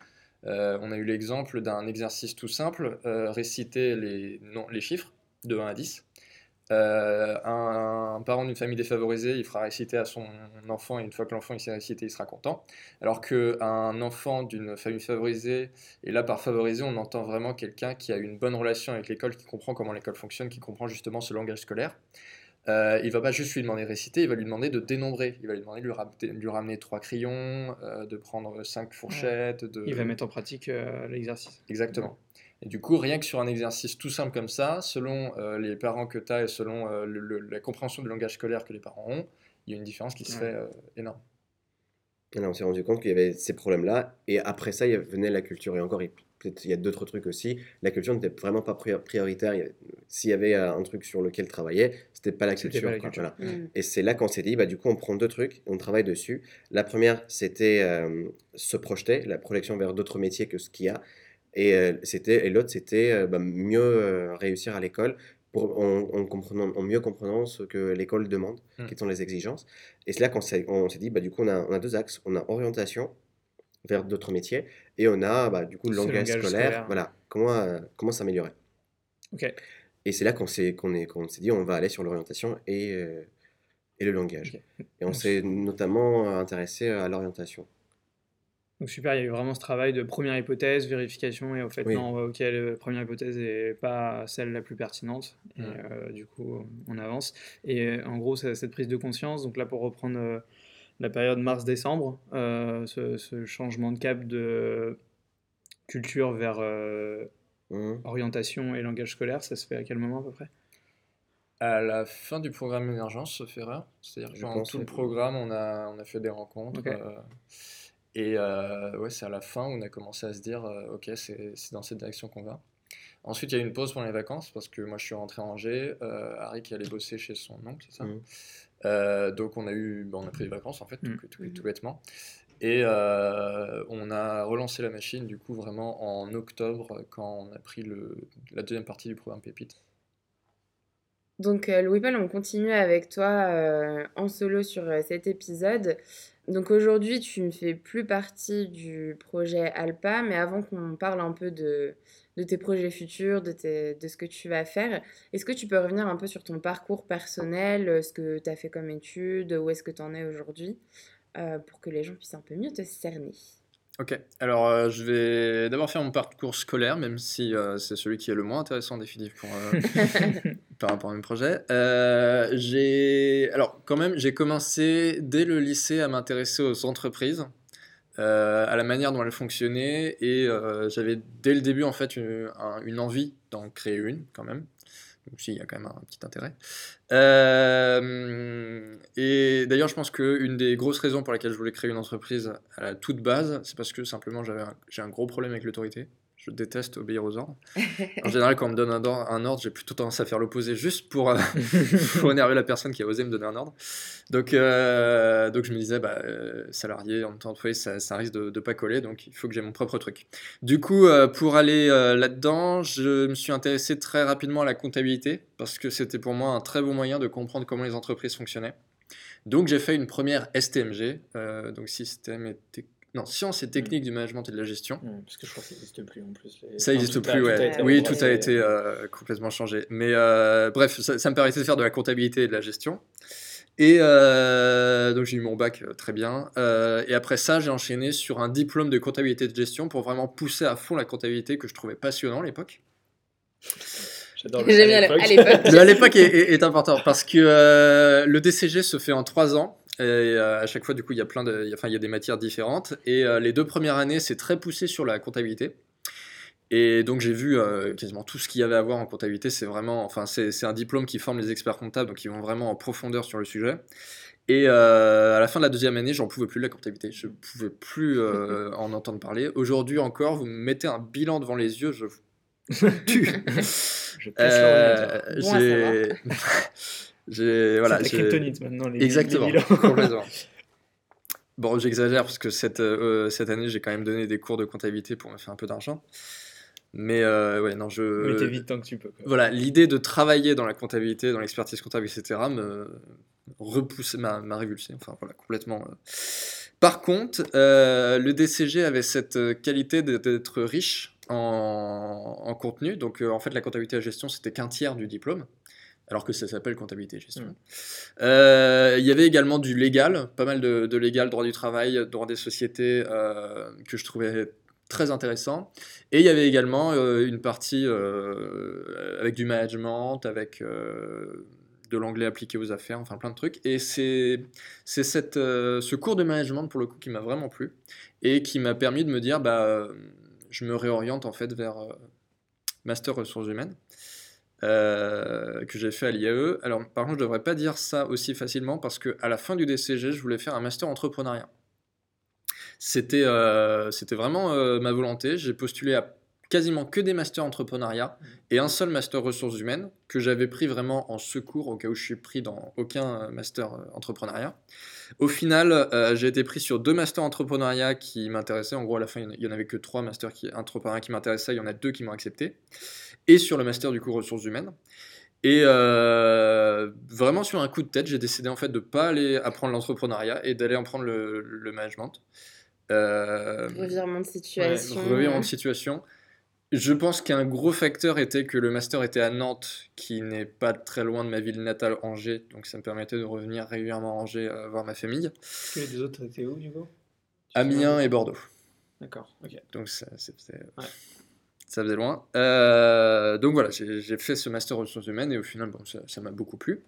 [SPEAKER 2] on a eu l'exemple d'un exercice tout simple, réciter les, non, les chiffres de 1 à 10. Euh, un, parent d'une famille défavorisée, il fera réciter à son enfant, et une fois que l'enfant il sait réciter, il sera content. Alors qu'un enfant d'une famille favorisée, et là par favorisé, on entend vraiment quelqu'un qui a une bonne relation avec l'école, qui comprend comment l'école fonctionne, qui comprend justement ce langage scolaire. Euh, il va pas juste lui demander de réciter, il va lui demander de dénombrer. Il va lui demander de lui, ramener, trois crayons, euh, de prendre cinq fourchettes. De...
[SPEAKER 1] Il va mettre en pratique euh, l'exercice.
[SPEAKER 2] Exactement. Et du coup, rien que sur un exercice tout simple comme ça, selon euh, les parents que tu as et selon euh, le- le- la compréhension du langage scolaire que les parents ont, il y a une différence qui se
[SPEAKER 1] Ouais.
[SPEAKER 2] fait euh, énorme.
[SPEAKER 3] Et là, on s'est rendu compte qu'il y avait ces problèmes-là. Et après ça, il y avait- venait la culture. Et encore, il- peut-être il y a d'autres trucs aussi. La culture n'était vraiment pas prior- prioritaire. S'il y avait un truc sur lequel travailler, c'était pas la culture.
[SPEAKER 1] pas la
[SPEAKER 3] quoi,
[SPEAKER 1] culture.
[SPEAKER 3] voilà.
[SPEAKER 4] Mm.
[SPEAKER 3] Et c'est là qu'on s'est dit, bah, du coup, on prend deux trucs et on travaille dessus. La première, c'était euh, se projeter, la projection vers d'autres métiers que ce qu'il y a. Et, euh, c'était, et l'autre, c'était euh, bah, mieux euh, réussir à l'école pour, en, en comprenant, en mieux comprenant ce que l'école demande,
[SPEAKER 2] Mm.
[SPEAKER 3] quelles sont les exigences. Et c'est là qu'on s'est, on s'est dit, bah, du coup, on a, on a deux axes. On a orientation vers d'autres métiers et on a bah, du coup le langage,
[SPEAKER 1] langage
[SPEAKER 3] scolaire.
[SPEAKER 1] scolaire.
[SPEAKER 3] Voilà, comment, euh, comment s'améliorer. Et c'est là qu'on s'est, qu'on est, qu'on s'est dit, on va aller sur l'orientation et, euh, et le langage. Et on s'est notamment intéressé à l'orientation.
[SPEAKER 1] Donc super, il y a eu vraiment ce travail de première hypothèse, vérification, et au fait,
[SPEAKER 3] Oui.
[SPEAKER 1] non, ok, la première hypothèse n'est pas celle la plus pertinente, et euh, du coup, on avance. Et euh, en gros, c'est cette prise de conscience, donc là, pour reprendre euh, la période mars-décembre, euh, ce, ce changement de cap de culture vers euh,
[SPEAKER 3] Mhm.
[SPEAKER 1] orientation et langage scolaire, ça se fait à quel moment à peu près?
[SPEAKER 2] À la fin du programme émergence, sauf erreur, c'est-à-dire que pendant tout le programme, on a, on a fait des rencontres. Et euh, ouais, c'est à la fin où on a commencé à se dire, euh, ok, c'est c'est dans cette direction qu'on va. Ensuite, il y a eu une pause pendant les vacances parce que moi je suis rentré à Angers, euh, Harry qui allait bosser chez son oncle, c'est ça. Euh, Donc on a eu, ben, on a pris des vacances en fait, tout,
[SPEAKER 1] Mhm.
[SPEAKER 2] tout- tout bêtement. Et euh, on a relancé la machine du coup vraiment en octobre quand on a pris le, la deuxième partie du programme Pépite.
[SPEAKER 4] Donc, euh, Louis-Paul, on continue avec toi euh, en solo sur euh, cet épisode. Donc, aujourd'hui, tu ne fais plus partie du projet Alpa, mais avant qu'on parle un peu de, de tes projets futurs, de, tes- de ce que tu vas faire, est-ce que tu peux revenir un peu sur ton parcours personnel, euh, ce que tu as fait comme études, où est-ce que tu en es aujourd'hui, euh, pour que les gens puissent un peu mieux te cerner?
[SPEAKER 2] Ok, alors euh, je vais d'abord faire mon parcours scolaire, même si euh, c'est celui qui est le moins intéressant définitif pour, par rapport à mes projets. Euh, j'ai, alors quand même, j'ai commencé dès le lycée à m'intéresser aux entreprises, euh, à la manière dont elles fonctionnaient, et euh, j'avais dès le début en fait une, un- une envie d'en créer une quand même. Donc si, il y a quand même un petit intérêt. Euh, et d'ailleurs, je pense qu'une des grosses raisons pour lesquelles je voulais créer une entreprise à la toute base, c'est parce que simplement j'avais j'ai un gros problème avec l'autorité. Je déteste obéir aux ordres. En général, quand on me donne un ordre, un ordre, j'ai plutôt tendance à faire l'opposé juste pour, euh, pour énerver la personne qui a osé me donner un ordre. Donc, euh, donc je me disais, bah, euh, salarié, en temps employé, ça, ça risque de ne pas coller, donc il faut que j'ai mon propre truc. Du coup, pour aller là-dedans, je me suis intéressé très rapidement à la comptabilité, parce que c'était pour moi un très bon moyen de comprendre comment les entreprises fonctionnaient. Donc j'ai fait une première STMG, donc système et non, sciences et techniques du management et de la gestion.
[SPEAKER 1] Hmm, Parce que je crois que ça n'existe plus en plus. les-
[SPEAKER 2] Ça n'existe
[SPEAKER 1] tout a-
[SPEAKER 2] plus,
[SPEAKER 1] tout
[SPEAKER 2] ouais.
[SPEAKER 1] été
[SPEAKER 2] oui, tout a été euh, complètement changé. Mais euh, bref, ça, ça me permettait de faire de la comptabilité et de la gestion. Et euh, donc j'ai eu mon bac euh, très bien. Euh, et après ça, j'ai enchaîné sur un diplôme de comptabilité et de gestion pour vraiment pousser à fond la comptabilité que je trouvais passionnant à l'époque.
[SPEAKER 1] J'adore le
[SPEAKER 4] J'aime bien
[SPEAKER 1] à l'époque.
[SPEAKER 4] l'époque.
[SPEAKER 2] Le à l'époque est, est- est important parce que euh, le DCG se fait en trois ans. Et euh, à chaque fois, du coup, il y a plein de, il y a- enfin, il y a des matières différentes. Et euh, les deux premières années, c'est très poussé sur la comptabilité. Et donc j'ai vu euh, quasiment tout ce qu'il y avait à voir en comptabilité. C'est vraiment, enfin, c'est un diplôme qui forme les experts comptables, donc ils vont vraiment en profondeur sur le sujet. Et à la fin de la deuxième année, j'en pouvais plus de la comptabilité. Je pouvais plus en entendre parler. Aujourd'hui encore, vous me mettez un bilan devant les yeux, je vous tue.
[SPEAKER 1] Je
[SPEAKER 4] à
[SPEAKER 2] voilà,
[SPEAKER 1] C'est kryptonite maintenant, les
[SPEAKER 2] Exactement,
[SPEAKER 1] les bilans.
[SPEAKER 2] complètement. Bon, j'exagère parce que cette, euh, cette année, j'ai quand même donné des cours de comptabilité pour me faire un peu d'argent. Mais euh, ouais, non, je.
[SPEAKER 1] Mais t'évites tant que tu peux. quoi.
[SPEAKER 2] Voilà, l'idée de travailler dans la comptabilité, dans l'expertise comptable, etc., me repoussait, m'a, révulsé. Enfin, voilà, complètement. euh. Par contre, euh, le DCG avait cette qualité d'être riche en, en contenu. Donc, en fait, la comptabilité et la gestion, c'était qu'un tiers du diplôme. Alors que ça s'appelle comptabilité et gestion.
[SPEAKER 1] Mm.
[SPEAKER 2] Euh, Il y avait également du légal, pas mal de, de légal, droit du travail, droit des sociétés, euh, que je trouvais très intéressant. Et il y avait également euh, une partie avec du management, avec de l'anglais appliqué aux affaires, enfin plein de trucs. Et c'est ce cours de management pour le coup qui m'a vraiment plu et qui m'a permis de me dire bah je me réoriente en fait vers master ressources humaines. Euh, que j'ai fait à l'IAE. Alors, par contre, je devrais pas dire ça aussi facilement parce que à la fin du DCG, je voulais faire un master entrepreneuriat. C'était euh, c'était vraiment euh, ma volonté. J'ai postulé à quasiment que des masters entrepreneuriat et un seul master ressources humaines que j'avais pris vraiment en secours au cas où je suis pris dans aucun master euh, entrepreneuriat. Au final, euh, j'ai été pris sur deux masters entrepreneuriat qui m'intéressaient. En gros, à la fin, il y en a- il y en avait que trois masters qui, entrepreneuriat qui m'intéressaient. Il y en a deux qui m'ont accepté. Et sur le master du coup ressources humaines. Et euh, vraiment sur un coup de tête, j'ai décidé en fait de pas aller apprendre l'entrepreneuriat et d'aller en prendre le, le management. Euh,
[SPEAKER 4] Revirement de situation.
[SPEAKER 2] revirement de situation. Je pense qu'un gros facteur était que le master était à Nantes, qui n'est pas très loin de ma ville natale, Angers. Donc ça me permettait de revenir régulièrement à Angers euh, voir ma famille.
[SPEAKER 1] Que les deux autres étaient où, du coup?
[SPEAKER 2] Amiens et Bordeaux.
[SPEAKER 1] D'accord, ok.
[SPEAKER 2] Donc ça, c'était-
[SPEAKER 1] Ouais.
[SPEAKER 2] Ça faisait loin. Euh, donc voilà, j'ai fait ce master ressources humaines et au final, bon, ça m'a beaucoup plu.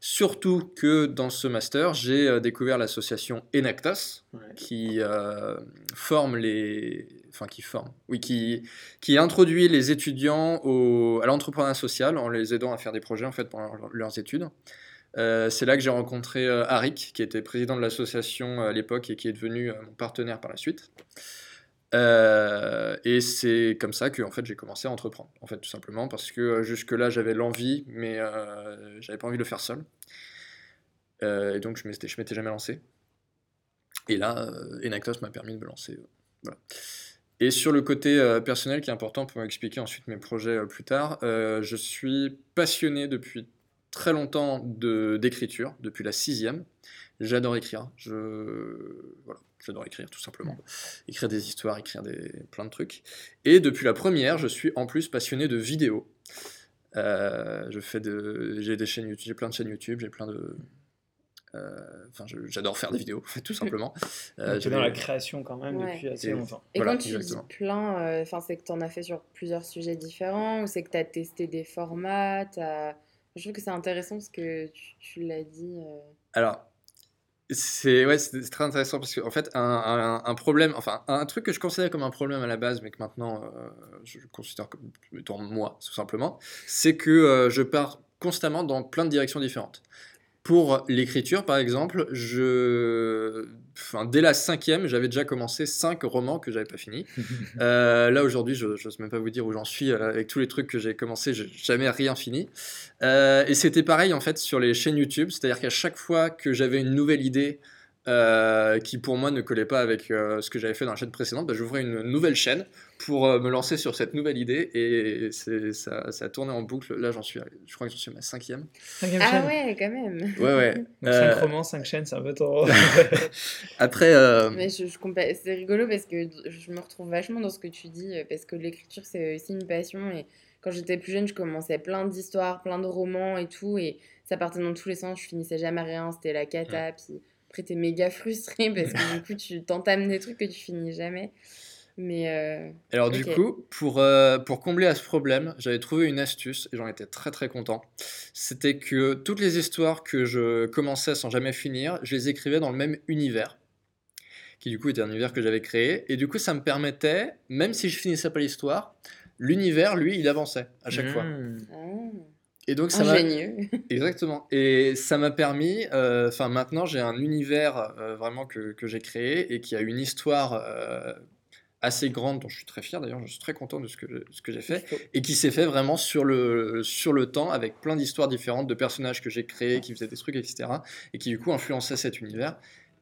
[SPEAKER 2] Surtout que dans ce master, j'ai euh, découvert l'association Enactas,
[SPEAKER 1] Ouais.
[SPEAKER 2] qui euh, forme les, enfin qui forme, oui, qui qui introduit les étudiants au, à l'entrepreneuriat social en les aidant à faire des projets en fait pendant leur- leurs études. C'est là que j'ai rencontré Arik, qui était président de l'association à l'époque et qui est devenu mon partenaire par la suite. Euh, et c'est comme ça que en fait j'ai commencé à entreprendre, en fait tout simplement parce que euh, jusque-là j'avais l'envie, mais euh, j'avais pas envie de le faire seul. Euh, et donc je m'étais, je m'étais jamais lancé. Et là, Enactos m'a permis de me lancer. Et sur le côté personnel qui est important pour expliquer ensuite mes projets plus tard, je suis passionné depuis très longtemps de, d'écriture, depuis la sixième. J'adore écrire. Je, voilà, j'adore écrire tout simplement. Écrire des histoires, écrire des, plein de trucs. Et depuis la première, je suis en plus passionné de vidéo. Euh, je fais de, j'ai des chaînes YouTube, j'ai plein de chaînes YouTube, j'ai plein de, euh, enfin, j'adore faire des vidéos, tout simplement. Euh,
[SPEAKER 1] dans la création quand même
[SPEAKER 4] Ouais.
[SPEAKER 1] depuis assez
[SPEAKER 2] Et-
[SPEAKER 1] longtemps.
[SPEAKER 4] Et
[SPEAKER 2] Voilà,
[SPEAKER 4] quand tu
[SPEAKER 2] exactement.
[SPEAKER 4] dis plein, euh, enfin c'est que tu en as fait sur plusieurs sujets différents ou c'est que tu as testé des formats Je trouve que c'est intéressant parce que tu, tu l'as dit. euh,
[SPEAKER 2] Alors, c'est ouais, c'est très intéressant parce qu'en fait, un problème, enfin, un truc que je considérais comme un problème à la base, mais que maintenant euh, je considère comme étant moi, tout simplement, c'est que euh, je pars constamment dans plein de directions différentes. Pour l'écriture, par exemple, je... enfin, dès la cinquième, j'avais déjà commencé cinq romans que j'avais pas finis. Euh, là aujourd'hui, je n'ose même pas vous dire où j'en suis euh, avec tous les trucs que j'ai commencé, j'ai jamais rien fini. Euh, et c'était pareil en fait sur les chaînes YouTube, c'est-à-dire qu'à chaque fois que j'avais une nouvelle idée euh, qui pour moi ne collait pas avec euh, ce que j'avais fait dans la chaîne précédente, bah, j'ouvrais une nouvelle chaîne pour euh, me lancer sur cette nouvelle idée et ça, ça a tourné en boucle. Là j'en suis, je crois que j'en suis à ma cinquième.
[SPEAKER 1] Cinquième
[SPEAKER 4] Ah
[SPEAKER 1] chaîne.
[SPEAKER 4] ouais, quand même.
[SPEAKER 2] Ouais ouais.
[SPEAKER 1] Donc,
[SPEAKER 2] Euh,
[SPEAKER 1] 5 romans, 5 chaînes, c'est un peu trop.
[SPEAKER 2] après, euh,
[SPEAKER 4] Mais je, je compa- c'est rigolo parce que je me retrouve vachement dans ce que tu dis parce que l'écriture c'est aussi une passion et quand j'étais plus jeune je commençais plein d'histoires, plein de romans et tout et ça partait dans tous les sens, je finissais jamais rien, c'était la cata puis après t'es méga frustré parce que du coup tu t'entames des trucs que tu finis jamais. Mais euh,
[SPEAKER 2] Alors du coup, pour, euh, pour combler à ce problème, j'avais trouvé une astuce et j'en étais très très content. C'était que toutes les histoires que je commençais sans jamais finir, je les écrivais dans le même univers, qui du coup était un univers que j'avais créé. Et du coup, ça me permettait, même si je finissais pas l'histoire, l'univers, lui, il avançait à chaque fois.
[SPEAKER 1] Mmh.
[SPEAKER 2] Et donc ça m'a...
[SPEAKER 4] ingénieux.
[SPEAKER 2] Exactement. Et ça m'a permis, euh, enfin maintenant j'ai un univers euh, vraiment que, que j'ai créé et qui a une histoire euh, assez grande dont je suis très fier d'ailleurs, je suis très content de ce que, ce que j'ai fait et qui s'est fait vraiment sur le, sur le temps avec plein d'histoires différentes de personnages que j'ai créés qui faisaient des trucs etc. et qui du coup influençaient cet univers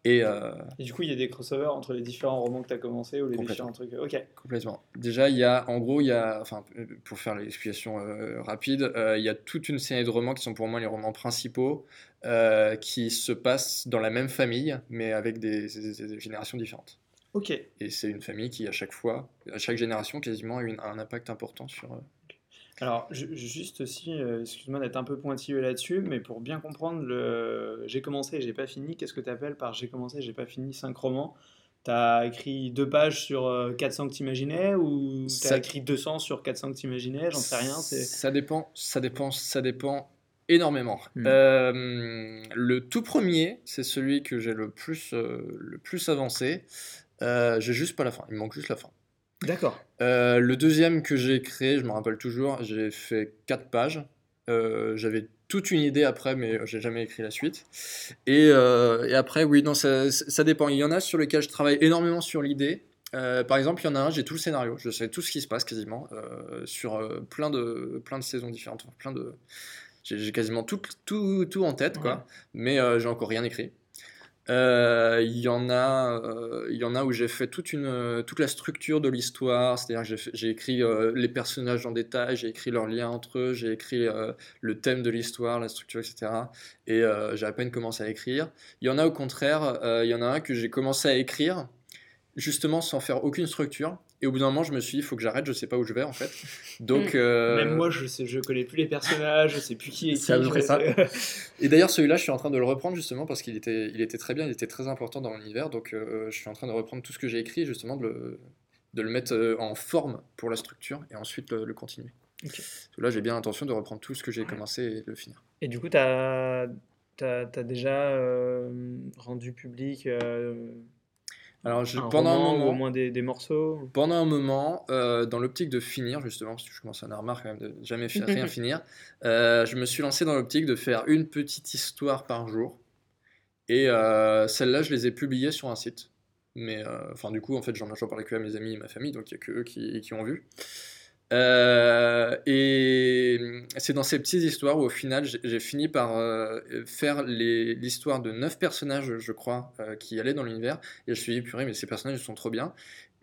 [SPEAKER 2] et euh,
[SPEAKER 1] Et du coup, il y a des crossovers entre les différents romans que tu as commencé ou les différents trucs. Ok.
[SPEAKER 2] Complètement. Déjà, il y a, en gros, il y a, enfin, pour faire l'explication euh, rapide, euh, il y a toute une série de romans qui sont pour moi les romans principaux, euh, qui se passent dans la même famille, mais avec des, des- des générations différentes.
[SPEAKER 1] Ok.
[SPEAKER 2] Et c'est une famille qui, à chaque fois, à chaque génération, quasiment, a une- un impact important sur. Euh,
[SPEAKER 1] Alors, ju- juste aussi, euh, excuse-moi d'être un peu pointilleux là-dessus, mais pour bien comprendre, le j'ai commencé et j'ai pas fini, qu'est-ce que tu appelles par j'ai commencé et j'ai pas fini 5 romans? T'as écrit deux pages sur euh, 400 que t'imaginais ou t'as
[SPEAKER 2] Ça-
[SPEAKER 1] écrit 200 sur 400 que t'imaginais? J'en sais rien.
[SPEAKER 2] Ça dépend, ça dépend, ça dépend énormément.
[SPEAKER 1] Hmm.
[SPEAKER 2] Euh, le tout premier, c'est celui que j'ai le plus, euh, le plus avancé. Euh, j'ai juste pas la fin. Il me manque juste la fin.
[SPEAKER 1] D'accord.
[SPEAKER 2] Euh, le deuxième que j'ai créé, je me rappelle toujours, j'ai fait 4 pages. Euh, J'avais toute une idée après, mais j'ai jamais écrit la suite. Et, euh, et après, oui, non, ça, ça, dépend. Il y en a sur lesquels je travaille énormément sur l'idée. Euh, par exemple, il y en a un, j'ai tout le scénario, je sais tout ce qui se passe quasiment euh, sur plein de plein de saisons différentes, plein de j'ai quasiment tout, tout, tout, en tête, quoi, mais j'ai encore rien écrit. Euh, il y en a, euh, y en a où j'ai fait toute une, toute la structure de l'histoire, c'est-à-dire j'ai écrit euh, les personnages en détail, j'ai écrit leurs liens entre eux, j'ai écrit le thème de l'histoire, la structure, etc. Et j'ai à peine commencé à écrire. Il y en a au contraire, il y en a un que j'ai commencé à écrire justement sans faire aucune structure. Et au bout d'un moment, je me suis dit, il faut que j'arrête, je sais pas où je vais en fait. Donc,
[SPEAKER 1] mm. euh, Même moi, je sais, je connais plus les personnages, je sais plus qui est qui. C'est
[SPEAKER 2] ça. Et d'ailleurs, celui-là, je suis en train de le reprendre justement parce qu'il était, il était très bien, il était très important dans l'univers. Donc, euh, je suis en train de reprendre tout ce que j'ai écrit, justement, de le, de le mettre euh, en forme pour la structure et ensuite le, continuer. Là, j'ai bien l'intention de reprendre tout ce que j'ai commencé et de le finir.
[SPEAKER 1] Et du coup, tu as, as, déjà rendu public
[SPEAKER 2] alors, pendant un moment,
[SPEAKER 1] au moins des, morceaux
[SPEAKER 2] Pendant un moment, euh, dans l'optique de finir, justement, parce que je commence à en avoir quand même de jamais faire, rien finir, euh, je me suis lancé dans l'optique de faire une petite histoire par jour. Et euh, celles-là, je les ai publiées sur un site. Mais, enfin, du coup, en fait, j'en ai parlé que à mes amis et ma famille, donc il n'y a que eux qui, qui ont vu. Euh, et c'est dans ces petites histoires où au final j'ai fini par euh, faire l'histoire de neuf personnages, je crois, euh, qui allaient dans l'univers. Et je me suis dit, purée, mais ces personnages sont trop bien.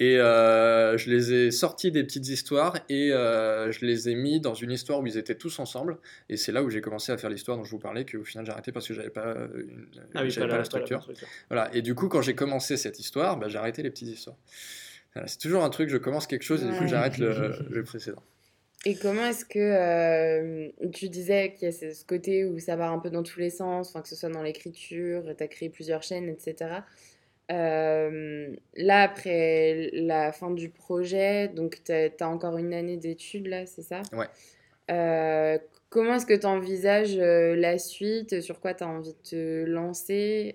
[SPEAKER 2] Et je les ai sortis des petites histoires et je les ai mis dans une histoire où ils étaient tous ensemble. Et c'est là où j'ai commencé à faire l'histoire dont je vous parlais, qu'au final j'ai arrêté parce que j'avais pas, une, ah pas, la, structure. Voilà. Et du coup, quand j'ai commencé cette histoire, bah, j'ai arrêté les petites histoires c'est toujours un truc, je commence quelque chose et du coup j'arrête le, précédent.
[SPEAKER 4] Et comment est-ce que euh, tu disais qu'il y a ce côté où ça va un peu dans tous les sens, que ce soit dans l'écriture, tu as créé plusieurs chaînes, etc. Euh, là, après la fin du projet, donc tu as, encore une année d'études, là, c'est ça?
[SPEAKER 2] Ouais.
[SPEAKER 4] Euh, comment est-ce que tu envisages la suite? Sur quoi tu as envie de te lancer?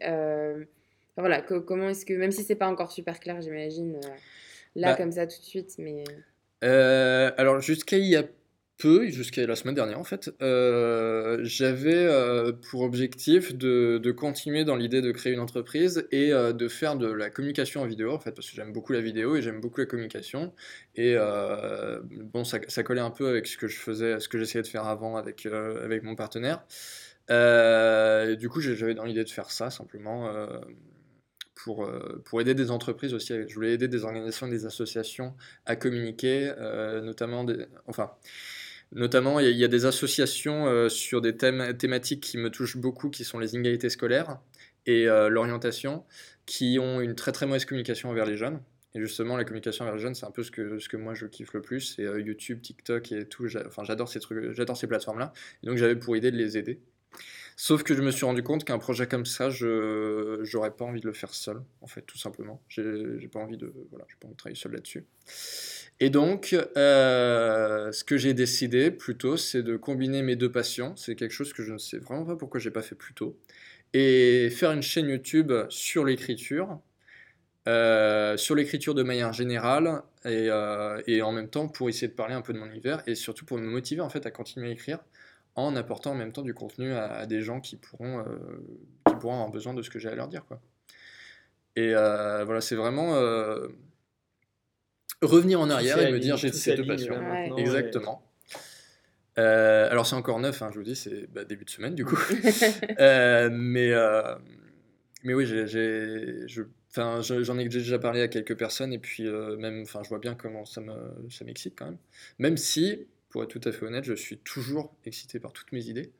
[SPEAKER 4] Voilà, comment est-ce que, même si c'est pas encore super clair, j'imagine là bah comme ça tout de suite, mais...
[SPEAKER 2] Euh, alors jusqu'à il y a peu, jusqu'à la semaine dernière en fait, euh, j'avais euh, pour objectif de, de continuer dans l'idée de créer une entreprise et de faire de la communication en vidéo en fait, parce que j'aime beaucoup la vidéo et j'aime beaucoup la communication. Et bon, ça, ça, collait un peu avec ce que je faisais, ce que j'essayais de faire avant avec, avec mon partenaire. du coup, j'avais dans l'idée de faire ça simplement pour, euh, pour aider des entreprises aussi. Je voulais aider des organisations des associations à communiquer, euh, notamment, enfin, notamment il y, a des associations euh, sur des thèmes, thématiques qui me touchent beaucoup, qui sont les inégalités scolaires et l'orientation, qui ont une très très mauvaise communication envers les jeunes. Et justement, la communication envers les jeunes, c'est un peu ce que, ce que moi je kiffe le plus. C'est YouTube, TikTok et tout. Enfin, j'adore ces ces plateformes-là. Donc, j'avais pour idée de les aider. Sauf que je me suis rendu compte qu'un projet comme ça, je j'aurais pas envie de le faire seul, en fait, tout simplement. J'ai pas envie de voilà, pas envie de travailler seul là-dessus. Et donc, euh, ce que j'ai décidé plutôt, c'est de combiner mes deux passions. C'est quelque chose que je ne sais vraiment pas pourquoi j'ai pas fait plus tôt. Et faire une chaîne YouTube sur l'écriture, euh, sur l'écriture de manière générale, et, euh, et, en même temps pour essayer de parler un peu de mon univers, et surtout pour me motiver en fait à continuer à écrire en apportant en même temps du contenu à, des gens qui pourront, euh, qui pourront avoir besoin de ce que j'ai à leur dire. Quoi. Et euh, voilà, c'est vraiment euh, revenir en arrière et me dire j'ai ces deux passions. Exactement. alors c'est encore neuf, hein, je vous dis, c'est bah, début de semaine du coup. mais, mais oui, j'ai, j'en ai déjà parlé à quelques personnes et puis même, enfin, je vois bien comment ça, me, ça m'excite quand même. Même si pour être tout à fait honnête, je suis toujours excité par toutes mes idées.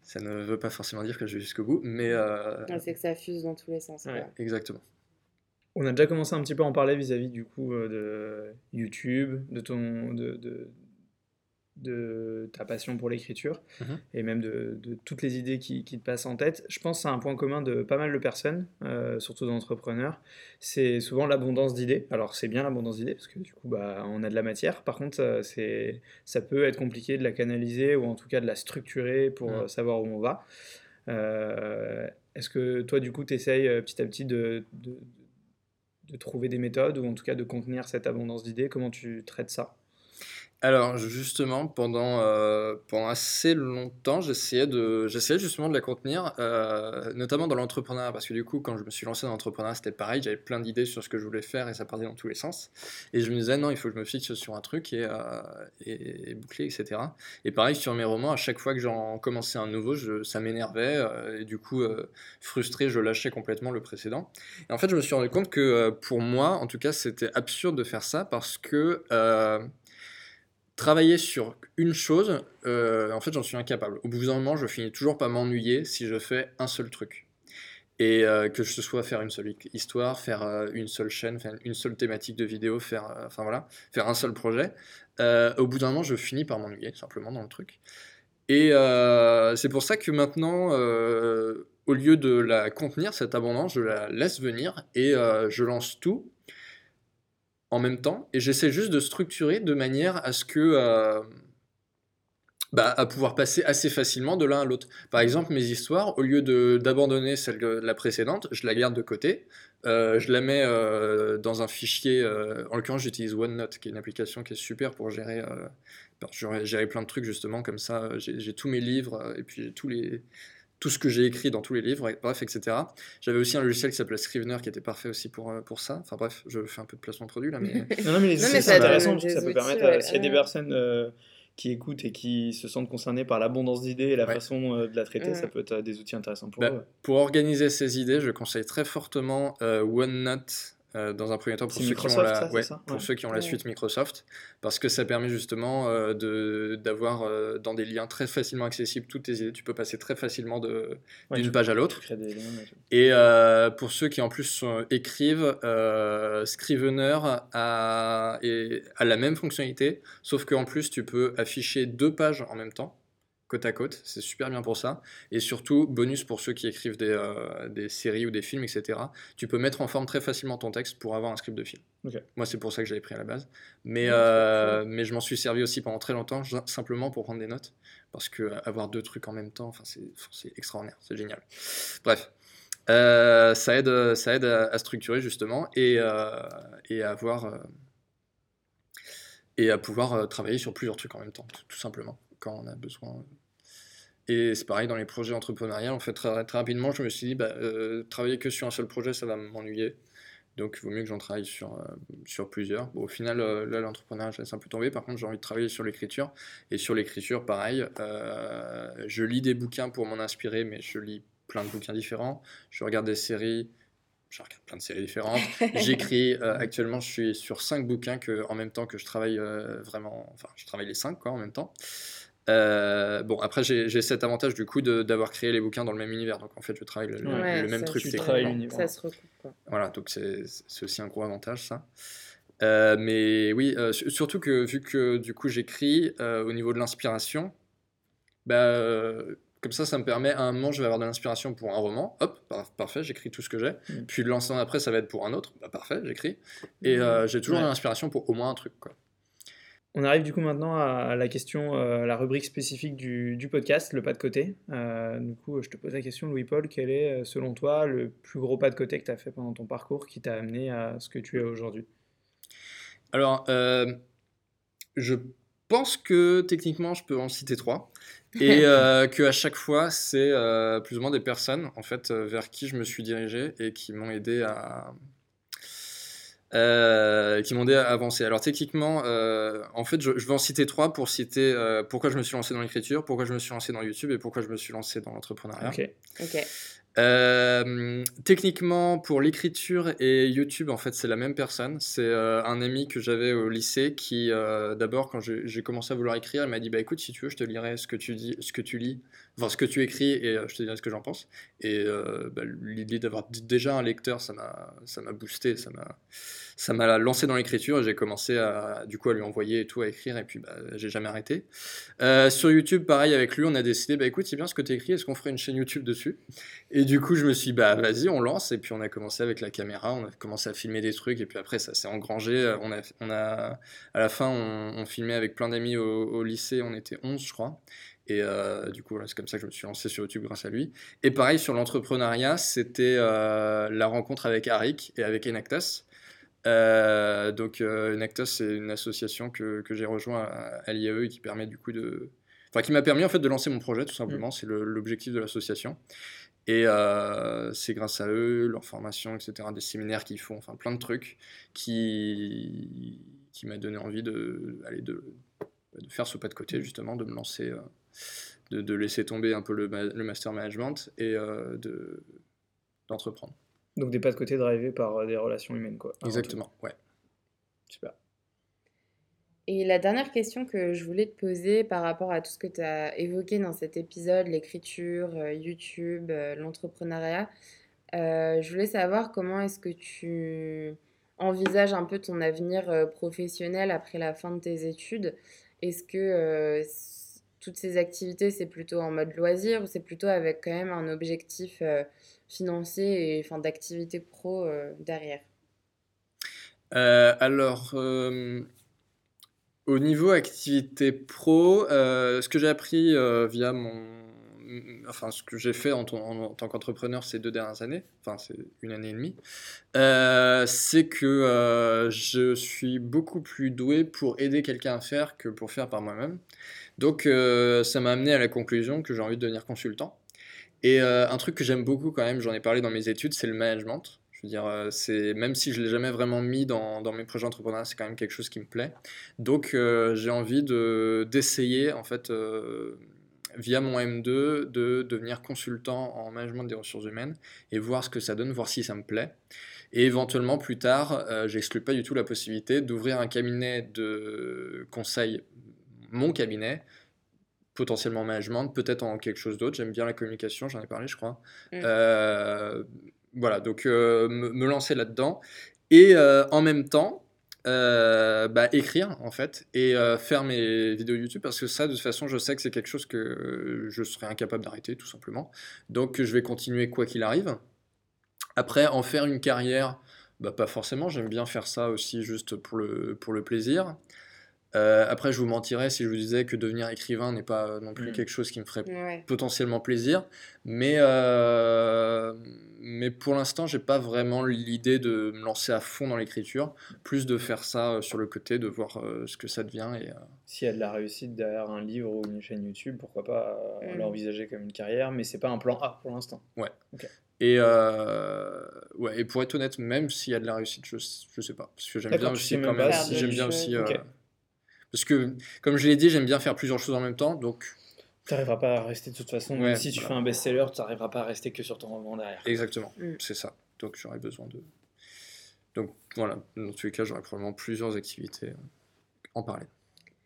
[SPEAKER 2] Ça ne veut pas forcément dire que je vais jusqu'au bout, mais... Euh...
[SPEAKER 4] C'est que ça fuse dans tous les sens.
[SPEAKER 2] Exactement.
[SPEAKER 1] On a déjà commencé un petit peu à en parler vis-à-vis du coup euh, de YouTube, de ton, de, de, de ta passion pour l'écriture mhm. et même de, toutes les idées qui, te passent en tête. Je pense c'est un point commun de pas mal de personnes, euh, surtout d'entrepreneurs. C'est souvent l'abondance d'idées. Alors c'est bien l'abondance d'idées parce que du coup bah, on a de la matière. Par contre euh, c'est, ça peut être compliqué de la canaliser ou en tout cas de la structurer pour mhm. savoir où on va. Euh, est-ce que toi du coup tu essayes petit à petit de de trouver des méthodes ou en tout cas de contenir cette abondance d'idées? Comment tu traites ça?
[SPEAKER 2] Alors justement, pendant, euh, pendant assez longtemps, j'essayais de, j'essayais justement de la contenir, euh, notamment dans l'entrepreneuriat, parce que du coup, quand je me suis lancé dans l'entrepreneuriat, c'était pareil, j'avais plein d'idées sur ce que je voulais faire et ça partait dans tous les sens. Et je me disais, non, il faut que je me fixe sur un truc et, euh, et, boucler, etc. Et pareil, sur mes romans, à chaque fois que j'en commençais un nouveau, ça m'énervait et du coup, frustré, je lâchais complètement le précédent. Et en fait, je me suis rendu compte que pour moi, en tout cas, c'était absurde de faire ça parce que travailler sur une chose, euh, en fait, j'en suis incapable. Au bout d'un moment, je finis toujours par m'ennuyer si je fais un seul truc. Et euh, que ce soit faire une seule histoire, faire euh, une seule chaîne, faire une seule thématique de vidéo, faire, voilà, faire un seul projet. au bout d'un moment, je finis par m'ennuyer simplement dans le truc. Et c'est pour ça que maintenant, au lieu de la contenir, cette abondance, je la laisse venir et je lance tout en même temps, et j'essaie juste de structurer de manière à ce que euh, bah, à pouvoir passer assez facilement de l'un à l'autre. Par exemple, mes histoires, au lieu d'abandonner celle de la précédente, je la garde de côté, euh, je la mets euh, dans un fichier, en l'occurrence j'utilise OneNote, qui est une application qui est super pour gérer, gérer plein de trucs justement, comme ça j'ai tous mes livres, et puis tous les tout ce que j'ai écrit dans tous les livres, bref, etc. J'avais aussi un logiciel qui s'appelait Scrivener qui était parfait aussi pour, euh, pour ça. Enfin bref, je fais un peu de placement de produit là, mais...
[SPEAKER 1] non, non, mais, c'est intéressant, ça peut permettre, euh, s'il y a des personnes euh, qui écoutent et qui se sentent concernées par l'abondance d'idées et la façon de la traiter, ça peut être des outils intéressants pour
[SPEAKER 2] bah,
[SPEAKER 1] eux.
[SPEAKER 2] Pour organiser ces idées, je conseille très fortement OneNote euh, dans un premier temps pour, ceux qui, ont la, pour ceux qui ont la suite Microsoft, parce que ça permet justement euh, d'avoir euh, dans des liens très facilement accessibles toutes tes idées. Tu peux passer très facilement d'une page à l'autre. Et pour ceux qui en plus écrivent, Scrivener a, a la même fonctionnalité, sauf qu'en plus tu peux afficher deux pages en même temps côte à côte, c'est super bien pour ça. Et surtout, bonus pour ceux qui écrivent des, euh, des, séries ou des films, etc. Tu peux mettre en forme très facilement ton texte pour avoir un script de film. Moi, c'est pour ça que j'avais pris à la base. Mais, euh, mais je m'en suis servi aussi pendant très longtemps, simplement pour prendre des notes. Parce que euh, avoir deux trucs en même temps, c'est extraordinaire, c'est génial. Bref. ça aide, ça aide à, structurer justement et, et à avoir et à pouvoir travailler sur plusieurs trucs en même temps, tout simplement quand on a besoin. Et c'est pareil dans les projets entrepreneuriaux. En fait, très, très rapidement, je me suis dit, bah, euh, travailler que sur un seul projet, ça va m'ennuyer. Donc, il vaut mieux que j'en travaille sur, euh, sur plusieurs. au final, euh, là, l'entrepreneuriat, je laisse un peu tomber. Par contre, j'ai envie de travailler sur l'écriture. Et sur l'écriture, pareil, je lis des bouquins pour m'en inspirer, mais je lis plein de bouquins différents. Je regarde des séries, je regarde plein de séries différentes. J'écris, actuellement, je suis sur cinq bouquins que, en même temps que je travaille vraiment, enfin, je travaille les cinq, quoi, en même temps. Euh, bon, après, j'ai cet avantage du coup d'avoir créé les bouquins dans le même univers. Donc en fait, je travaille le, même truc.
[SPEAKER 4] Ça se recoupe.
[SPEAKER 2] Voilà, donc c'est aussi un gros avantage ça. Euh, mais oui, euh, surtout que vu que du coup j'écris au niveau de l'inspiration, bah, comme ça, ça me permet à un moment, je vais avoir de l'inspiration pour un roman, hop, parfait, j'écris tout ce que j'ai. Mm. Puis le lancement après, ça va être pour un autre, bah, parfait, j'écris. Et mm. j'ai toujours de l'inspiration pour au moins un truc. Quoi.
[SPEAKER 1] On arrive du coup maintenant à la question, euh, la rubrique spécifique du, podcast, le pas de côté. Euh, du coup, je te pose la question, Louis-Paul, quel est, euh, selon toi, le plus gros pas de côté que tu as fait pendant ton parcours qui t'a amené à ce que tu es aujourd'hui?
[SPEAKER 2] Alors, je pense que techniquement, je peux en citer trois. Et que à chaque fois, c'est plus ou moins des personnes en fait, vers qui je me suis dirigé et qui m'ont aidé à, euh, qui m'ont aidé à avancer. Alors techniquement, euh, en fait, je, vais en citer trois pour citer euh, pourquoi je me suis lancé dans l'écriture, pourquoi je me suis lancé dans YouTube et pourquoi je me suis lancé dans l'entrepreneuriat. Techniquement, pour l'écriture et YouTube, en fait, c'est la même personne. C'est un ami que j'avais au lycée qui, d'abord, quand j'ai commencé à vouloir écrire, il m'a dit Bah écoute, si tu veux, je te lirai ce que tu dis, ce que tu lis, enfin ce que tu écris et je te dirai ce que j'en pense. Et bah, l'idée d'avoir déjà un lecteur, ça m'a boosté, ça m'a ça m'a lancé dans l'écriture et j'ai commencé à, du coup, à lui envoyer et tout, à écrire, et puis bah, j'ai jamais arrêté. Euh, sur YouTube, pareil, avec lui, on a décidé, bah écoute, c'est bien ce que tu écris, est-ce qu'on ferait une chaîne YouTube dessus? Et du coup, je me suis dit, bah vas-y, on lance, et puis on a commencé avec la caméra, on a commencé à filmer des trucs, et puis après, ça s'est engrangé. On a, on a, à la fin, on, filmait avec plein d'amis au, lycée, on était 11, je crois. Et euh, du coup, c'est comme ça que je me suis lancé sur YouTube grâce à lui. Et pareil, sur l'entrepreneuriat, c'était euh, la rencontre avec Arik et avec Enactus. Euh, donc Nectos, c'est une association que, que j'ai rejoint à, à l'IAE et qui permet du coup de... Enfin, qui m'a permis en fait de lancer mon projet, tout simplement. C'est le- l'objectif de l'association. Et euh, c'est grâce à eux, leur formation, etc., des séminaires qu'ils font, enfin plein de trucs, qui, qui m'a donné envie de, aller de, de faire ce pas de côté, justement, de me lancer, euh, de, de laisser tomber un peu le, ma- le master management et euh, de d'entreprendre.
[SPEAKER 1] Donc des pas de côté drivés par euh, des relations humaines, quoi.
[SPEAKER 2] Exactement, ouais.
[SPEAKER 1] Super.
[SPEAKER 4] Et la dernière question que je voulais te poser par rapport à tout ce que tu as évoqué dans cet épisode, l'écriture, euh, YouTube, euh, l'entrepreneuriat, euh, je voulais savoir comment est-ce que tu envisages un peu ton avenir professionnel après la fin de tes études. Est-ce que euh, toutes ces activités, c'est plutôt en mode loisir ou c'est plutôt avec quand même un objectif euh, financier et enfin, d'activité pro euh, derrière?
[SPEAKER 2] Euh, alors, euh, au niveau activité pro, ce que j'ai appris via mon... Enfin, ce que j'ai fait en, tant qu'entrepreneur ces deux dernières années, enfin, c'est une année et demie, euh, c'est que euh, je suis beaucoup plus doué pour aider quelqu'un à faire que pour faire par moi-même. Donc, euh, ça m'a amené à la conclusion que j'ai envie de devenir consultant. Et euh, un truc que j'aime beaucoup quand même, j'en ai parlé dans mes études, c'est le management. Je veux dire, euh, c'est même si je l'ai jamais vraiment mis dans, mes projets entrepreneuriaux, c'est quand même quelque chose qui me plaît. Donc euh, j'ai envie de d'essayer en fait euh, via mon M2 de devenir consultant en management des ressources humaines et voir ce que ça donne, voir si ça me plaît. Et éventuellement plus tard, euh, j'exclus pas du tout la possibilité d'ouvrir un cabinet de conseil, mon cabinet, potentiellement en management, peut-être en quelque chose d'autre. J'aime bien la communication, j'en ai parlé, je crois.
[SPEAKER 4] Mm.
[SPEAKER 2] Euh, voilà, donc euh, me, me lancer là-dedans. Et euh, en même temps, euh, bah, écrire en fait et euh, faire mes vidéos YouTube parce que ça de toute façon je sais que c'est quelque chose que je serais incapable d'arrêter tout simplement. Donc je vais continuer quoi qu'il arrive. Après en faire une carrière bah, pas forcément. J'aime bien faire ça aussi juste pour le, pour le plaisir Euh, après je vous mentirais si je vous disais que devenir écrivain n'est pas non plus
[SPEAKER 1] Mm.
[SPEAKER 2] quelque chose qui me ferait
[SPEAKER 4] Ouais.
[SPEAKER 2] potentiellement plaisir, mais, euh, mais pour l'instant, j'ai pas vraiment l'idée de me lancer à fond dans l'écriture, plus de faire ça euh, sur le côté, de voir euh, ce que ça devient. Et, euh,
[SPEAKER 1] S'il y a de la réussite derrière un livre ou une chaîne YouTube, pourquoi pas euh,
[SPEAKER 4] Mm.
[SPEAKER 1] l'envisager comme une carrière, mais c'est pas un plan A pour l'instant.
[SPEAKER 2] et, euh, ouais, et pour être honnête, même s'il y a de la réussite, je, je sais pas. Parce que j'aime bien aussi quand
[SPEAKER 1] même
[SPEAKER 2] j'aime bien aussi. euh. Parce que, comme je l'ai dit, j'aime bien faire plusieurs choses en même temps, donc
[SPEAKER 1] Tu n'arriveras pas à rester de toute façon,
[SPEAKER 2] Ouais,
[SPEAKER 1] même si tu
[SPEAKER 2] voilà.
[SPEAKER 1] fais un best-seller, tu n'arriveras pas à rester que sur ton roman derrière.
[SPEAKER 2] exactement,
[SPEAKER 4] Mm.
[SPEAKER 2] c'est ça. Donc j'aurais besoin de. Donc voilà, dans tous les cas, j'aurais probablement plusieurs activités euh, en parallèle.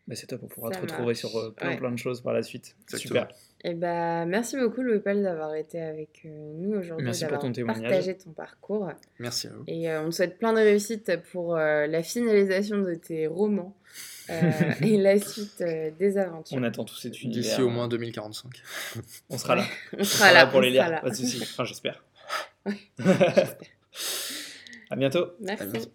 [SPEAKER 1] Bah, c'est top, on pourra
[SPEAKER 4] Ça
[SPEAKER 1] te retrouver
[SPEAKER 4] marche.
[SPEAKER 1] sur euh, plein
[SPEAKER 4] Ouais.
[SPEAKER 1] plein de choses par la suite.
[SPEAKER 2] Exactement.
[SPEAKER 1] Super.
[SPEAKER 4] Eh ben, merci beaucoup Louis Paul d'avoir été avec euh, nous aujourd'hui,
[SPEAKER 1] Merci pour ton témoignage.
[SPEAKER 4] partagé ton parcours.
[SPEAKER 2] Merci à vous.
[SPEAKER 4] Et euh, on te souhaite plein de réussite pour euh, la finalisation de tes romans et la suite euh, des aventures.
[SPEAKER 1] On attend tout cet univers.
[SPEAKER 2] D'ici au moins 2045.
[SPEAKER 1] On sera là.
[SPEAKER 4] On sera là
[SPEAKER 1] pour
[SPEAKER 4] on
[SPEAKER 1] les lire.
[SPEAKER 4] là.
[SPEAKER 1] Pas de soucis. Enfin, j'espère. à bientôt.
[SPEAKER 4] Merci.
[SPEAKER 2] À bientôt.